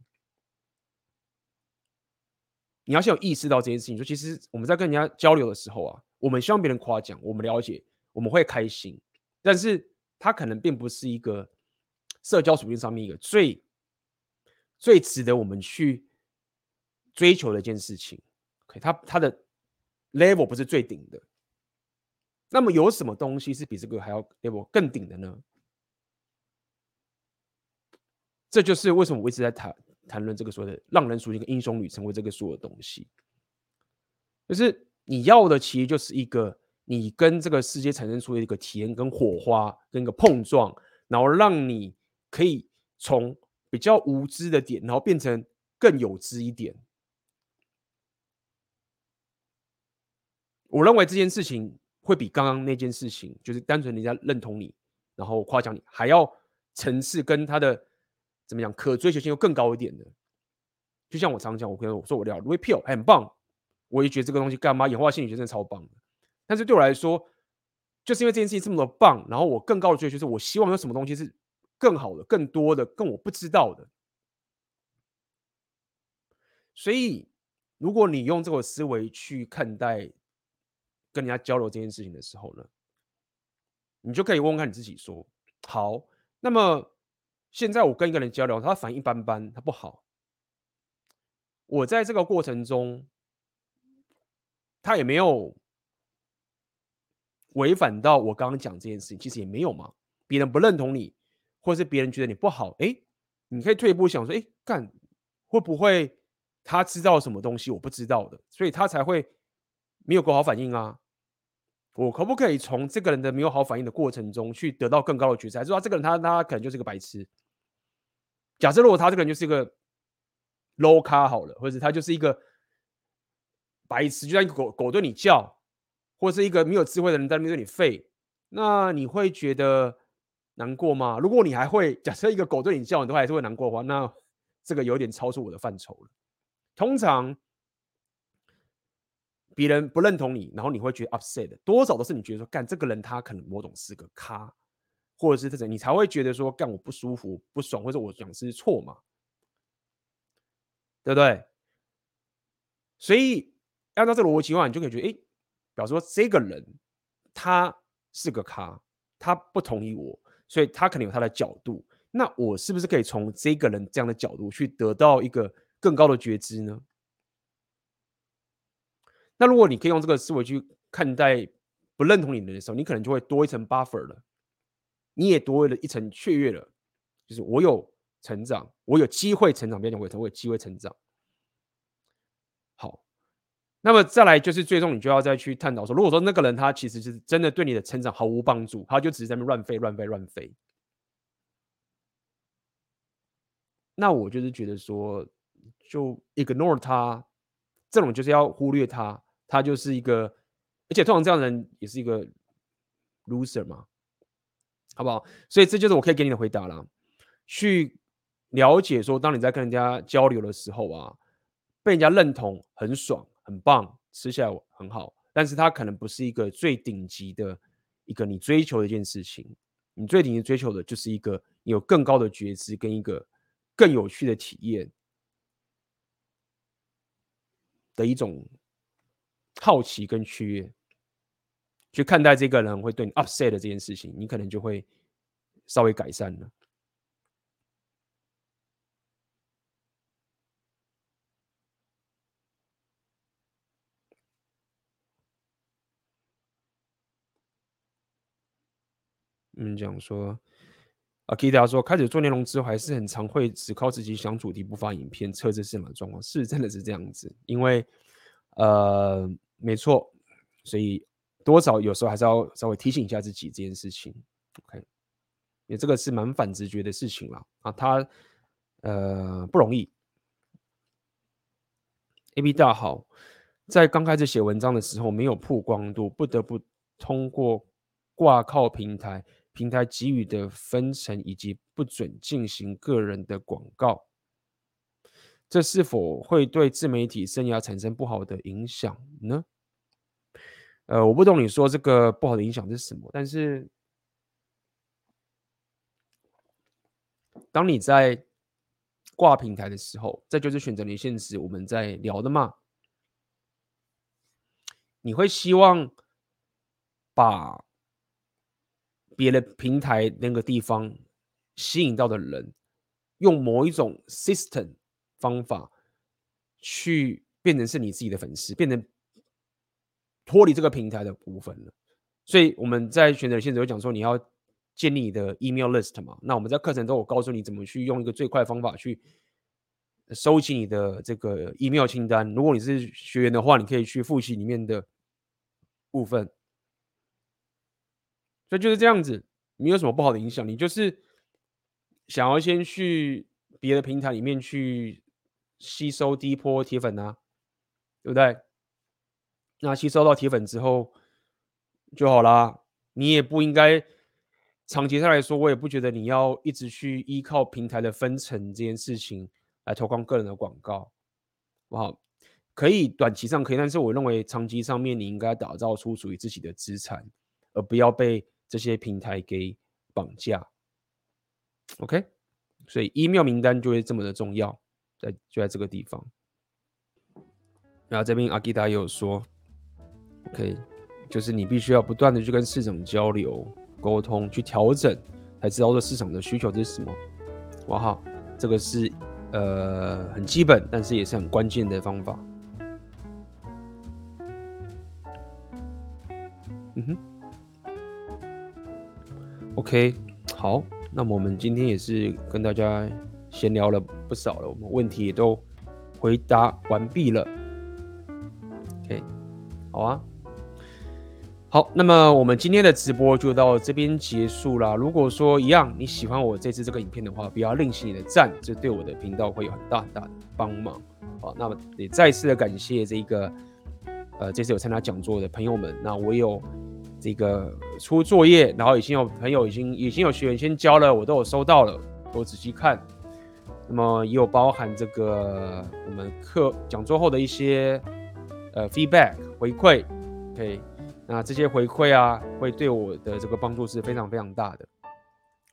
你要先有意识到这件事情，说其实我们在跟人家交流的时候啊，我们希望别人夸奖，我们了解，我们会开心，但是它可能并不是一个社交属性上面一个最最值得我们去追求的一件事情。OK，它它的 level 不是最顶的。那么有什么东西是比这个还要 level 更顶的呢？这就是为什么我一直在谈。谈论这个所谓的浪人属性跟英雄旅程，为这个所有的东西，就是你要的，其实就是一个你跟这个世界产生出的一个体验跟火花，跟一个碰撞，然后让你可以从比较无知的点，然后变成更有知一点。我认为这件事情会比刚刚那件事情，就是单纯人家认同你，然后夸奖你，还要层次跟他的。怎么讲？可追求性又更高一点的，就像我常讲，我跟我说我聊 repeal 很棒，我也觉得这个东西干嘛演化心理学真的超棒的。但是对我来说，就是因为这件事情这么的棒，然后我更高的追求是我希望有什么东西是更好的、更多的、更我不知道的。所以，如果你用这个思维去看待跟人家交流这件事情的时候呢，你就可以问问看你自己说：好，那么。现在我跟一个人交流，他反应一般般，他不好。我在这个过程中，他也没有违反到我刚刚讲这件事情，其实也没有嘛。别人不认同你，或是别人觉得你不好，哎，你可以退一步想说，哎，干会不会他知道什么东西我不知道的，所以他才会没有够好反应啊？我可不可以从这个人的没有好反应的过程中去得到更高的觉知？还是说这个人他他可能就是个白痴？假设如果他这个人就是一个 low 咖好了，或者他就是一个白痴，就像一个狗狗对你叫，或者是一个没有智慧的人在那边对你吠，那你会觉得难过吗？如果你还会假设一个狗对你叫，你都还是会难过的话，那这个有点超出我的范畴了。通常别人不认同你，然后你会觉得 upset，多少都是你觉得说，干这个人他可能某种是个咖。或者是这种，你才会觉得说干我不舒服、不爽，或者我讲是错嘛，对不对？所以按照这个逻辑的话，你就可以觉得，哎，表示说这个人他是个咖，他不同意我，所以他可能有他的角度。那我是不是可以从这个人这样的角度去得到一个更高的觉知呢？那如果你可以用这个思维去看待不认同你的人的时候，你可能就会多一层 buffer 了。你也多了一层雀跃了，就是我有成长，我有机会成长。变成我有成，我有机会成长。好，那么再来就是最终你就要再去探讨说，如果说那个人他其实是真的对你的成长毫无帮助，他就只是在那乱飞乱飞乱飞，那我就是觉得说，就 ignore 他，这种就是要忽略他，他就是一个，而且通常这样的人也是一个 loser 嘛，好不好？所以这就是我可以给你的回答了，去。了解说，当你在跟人家交流的时候啊，被人家认同很爽很棒，吃起来很好，但是他可能不是一个最顶级的一个你追求的一件事情。你最顶级追求的就是一个有更高的觉知跟一个更有趣的体验的一种好奇跟愉悦，去看待这个人会对你 upset 的这件事情，你可能就会稍微改善了。嗯，讲说，阿 Kita 说，开始做内容之后，还是很常会只靠自己想主题不发影片，测试什么状况？是，真的是这样子，因为，呃，没错，所以多少有时候还是要稍微提醒一下自己这件事情。OK，因为这个是蛮反直觉的事情啦，啊，他呃不容易。AB 大好，在刚开始写文章的时候没有曝光度，不得不通过挂靠平台。平台给予的分成以及不准进行个人的广告，这是否会对自媒体生涯产生不好的影响呢？呃，我不懂你说这个不好的影响是什么，但是当你在挂平台的时候，这就是选择连线时我们在聊的嘛？你会希望把别的平台那个地方吸引到的人，用某一种 system 方法去变成是你自己的粉丝，变成脱离这个平台的部分了。所以我们在选择现在有讲说，你要建立你的 email list 嘛。那我们在课程中，我告诉你怎么去用一个最快的方法去收集你的这个 email 清单。如果你是学员的话，你可以去复习里面的部分。所以就是这样子，没有什么不好的影响。你就是想要先去别的平台里面去吸收第一波铁粉啊，对不对？那吸收到铁粉之后就好啦。你也不应该长期上来说，我也不觉得你要一直去依靠平台的分成这件事情来投放个人的广告，好，可以短期上可以，但是我认为长期上面你应该打造出属于自己的资产，而不要被。这些平台给绑架，OK，所以 email 名单就会这么的重要，在就在这个地方。然后这边阿基达也有说，OK，就是你必须要不断的去跟市场交流、沟通、去调整，才知道这市场的需求是什么。哇哈，这个是呃很基本，但是也是很关键的方法。嗯哼。OK，好，那么我们今天也是跟大家闲聊了不少了，我们问题也都回答完毕了。OK，好啊，好，那么我们今天的直播就到这边结束啦。如果说一样你喜欢我这次这个影片的话，不要吝惜你的赞，这对我的频道会有很大很大的帮忙。好，那么也再次的感谢这个呃这次有参加讲座的朋友们，那我有。这个出作业，然后已经有朋友已经已经有学员先交了，我都有收到了，我仔细看。那么也有包含这个我们课讲座后的一些呃 feedback 回馈，OK，那这些回馈啊，会对我的这个帮助是非常非常大的。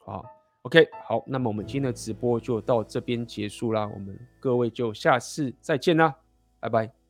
好，OK，好，那么我们今天的直播就到这边结束啦，我们各位就下次再见啦，拜拜。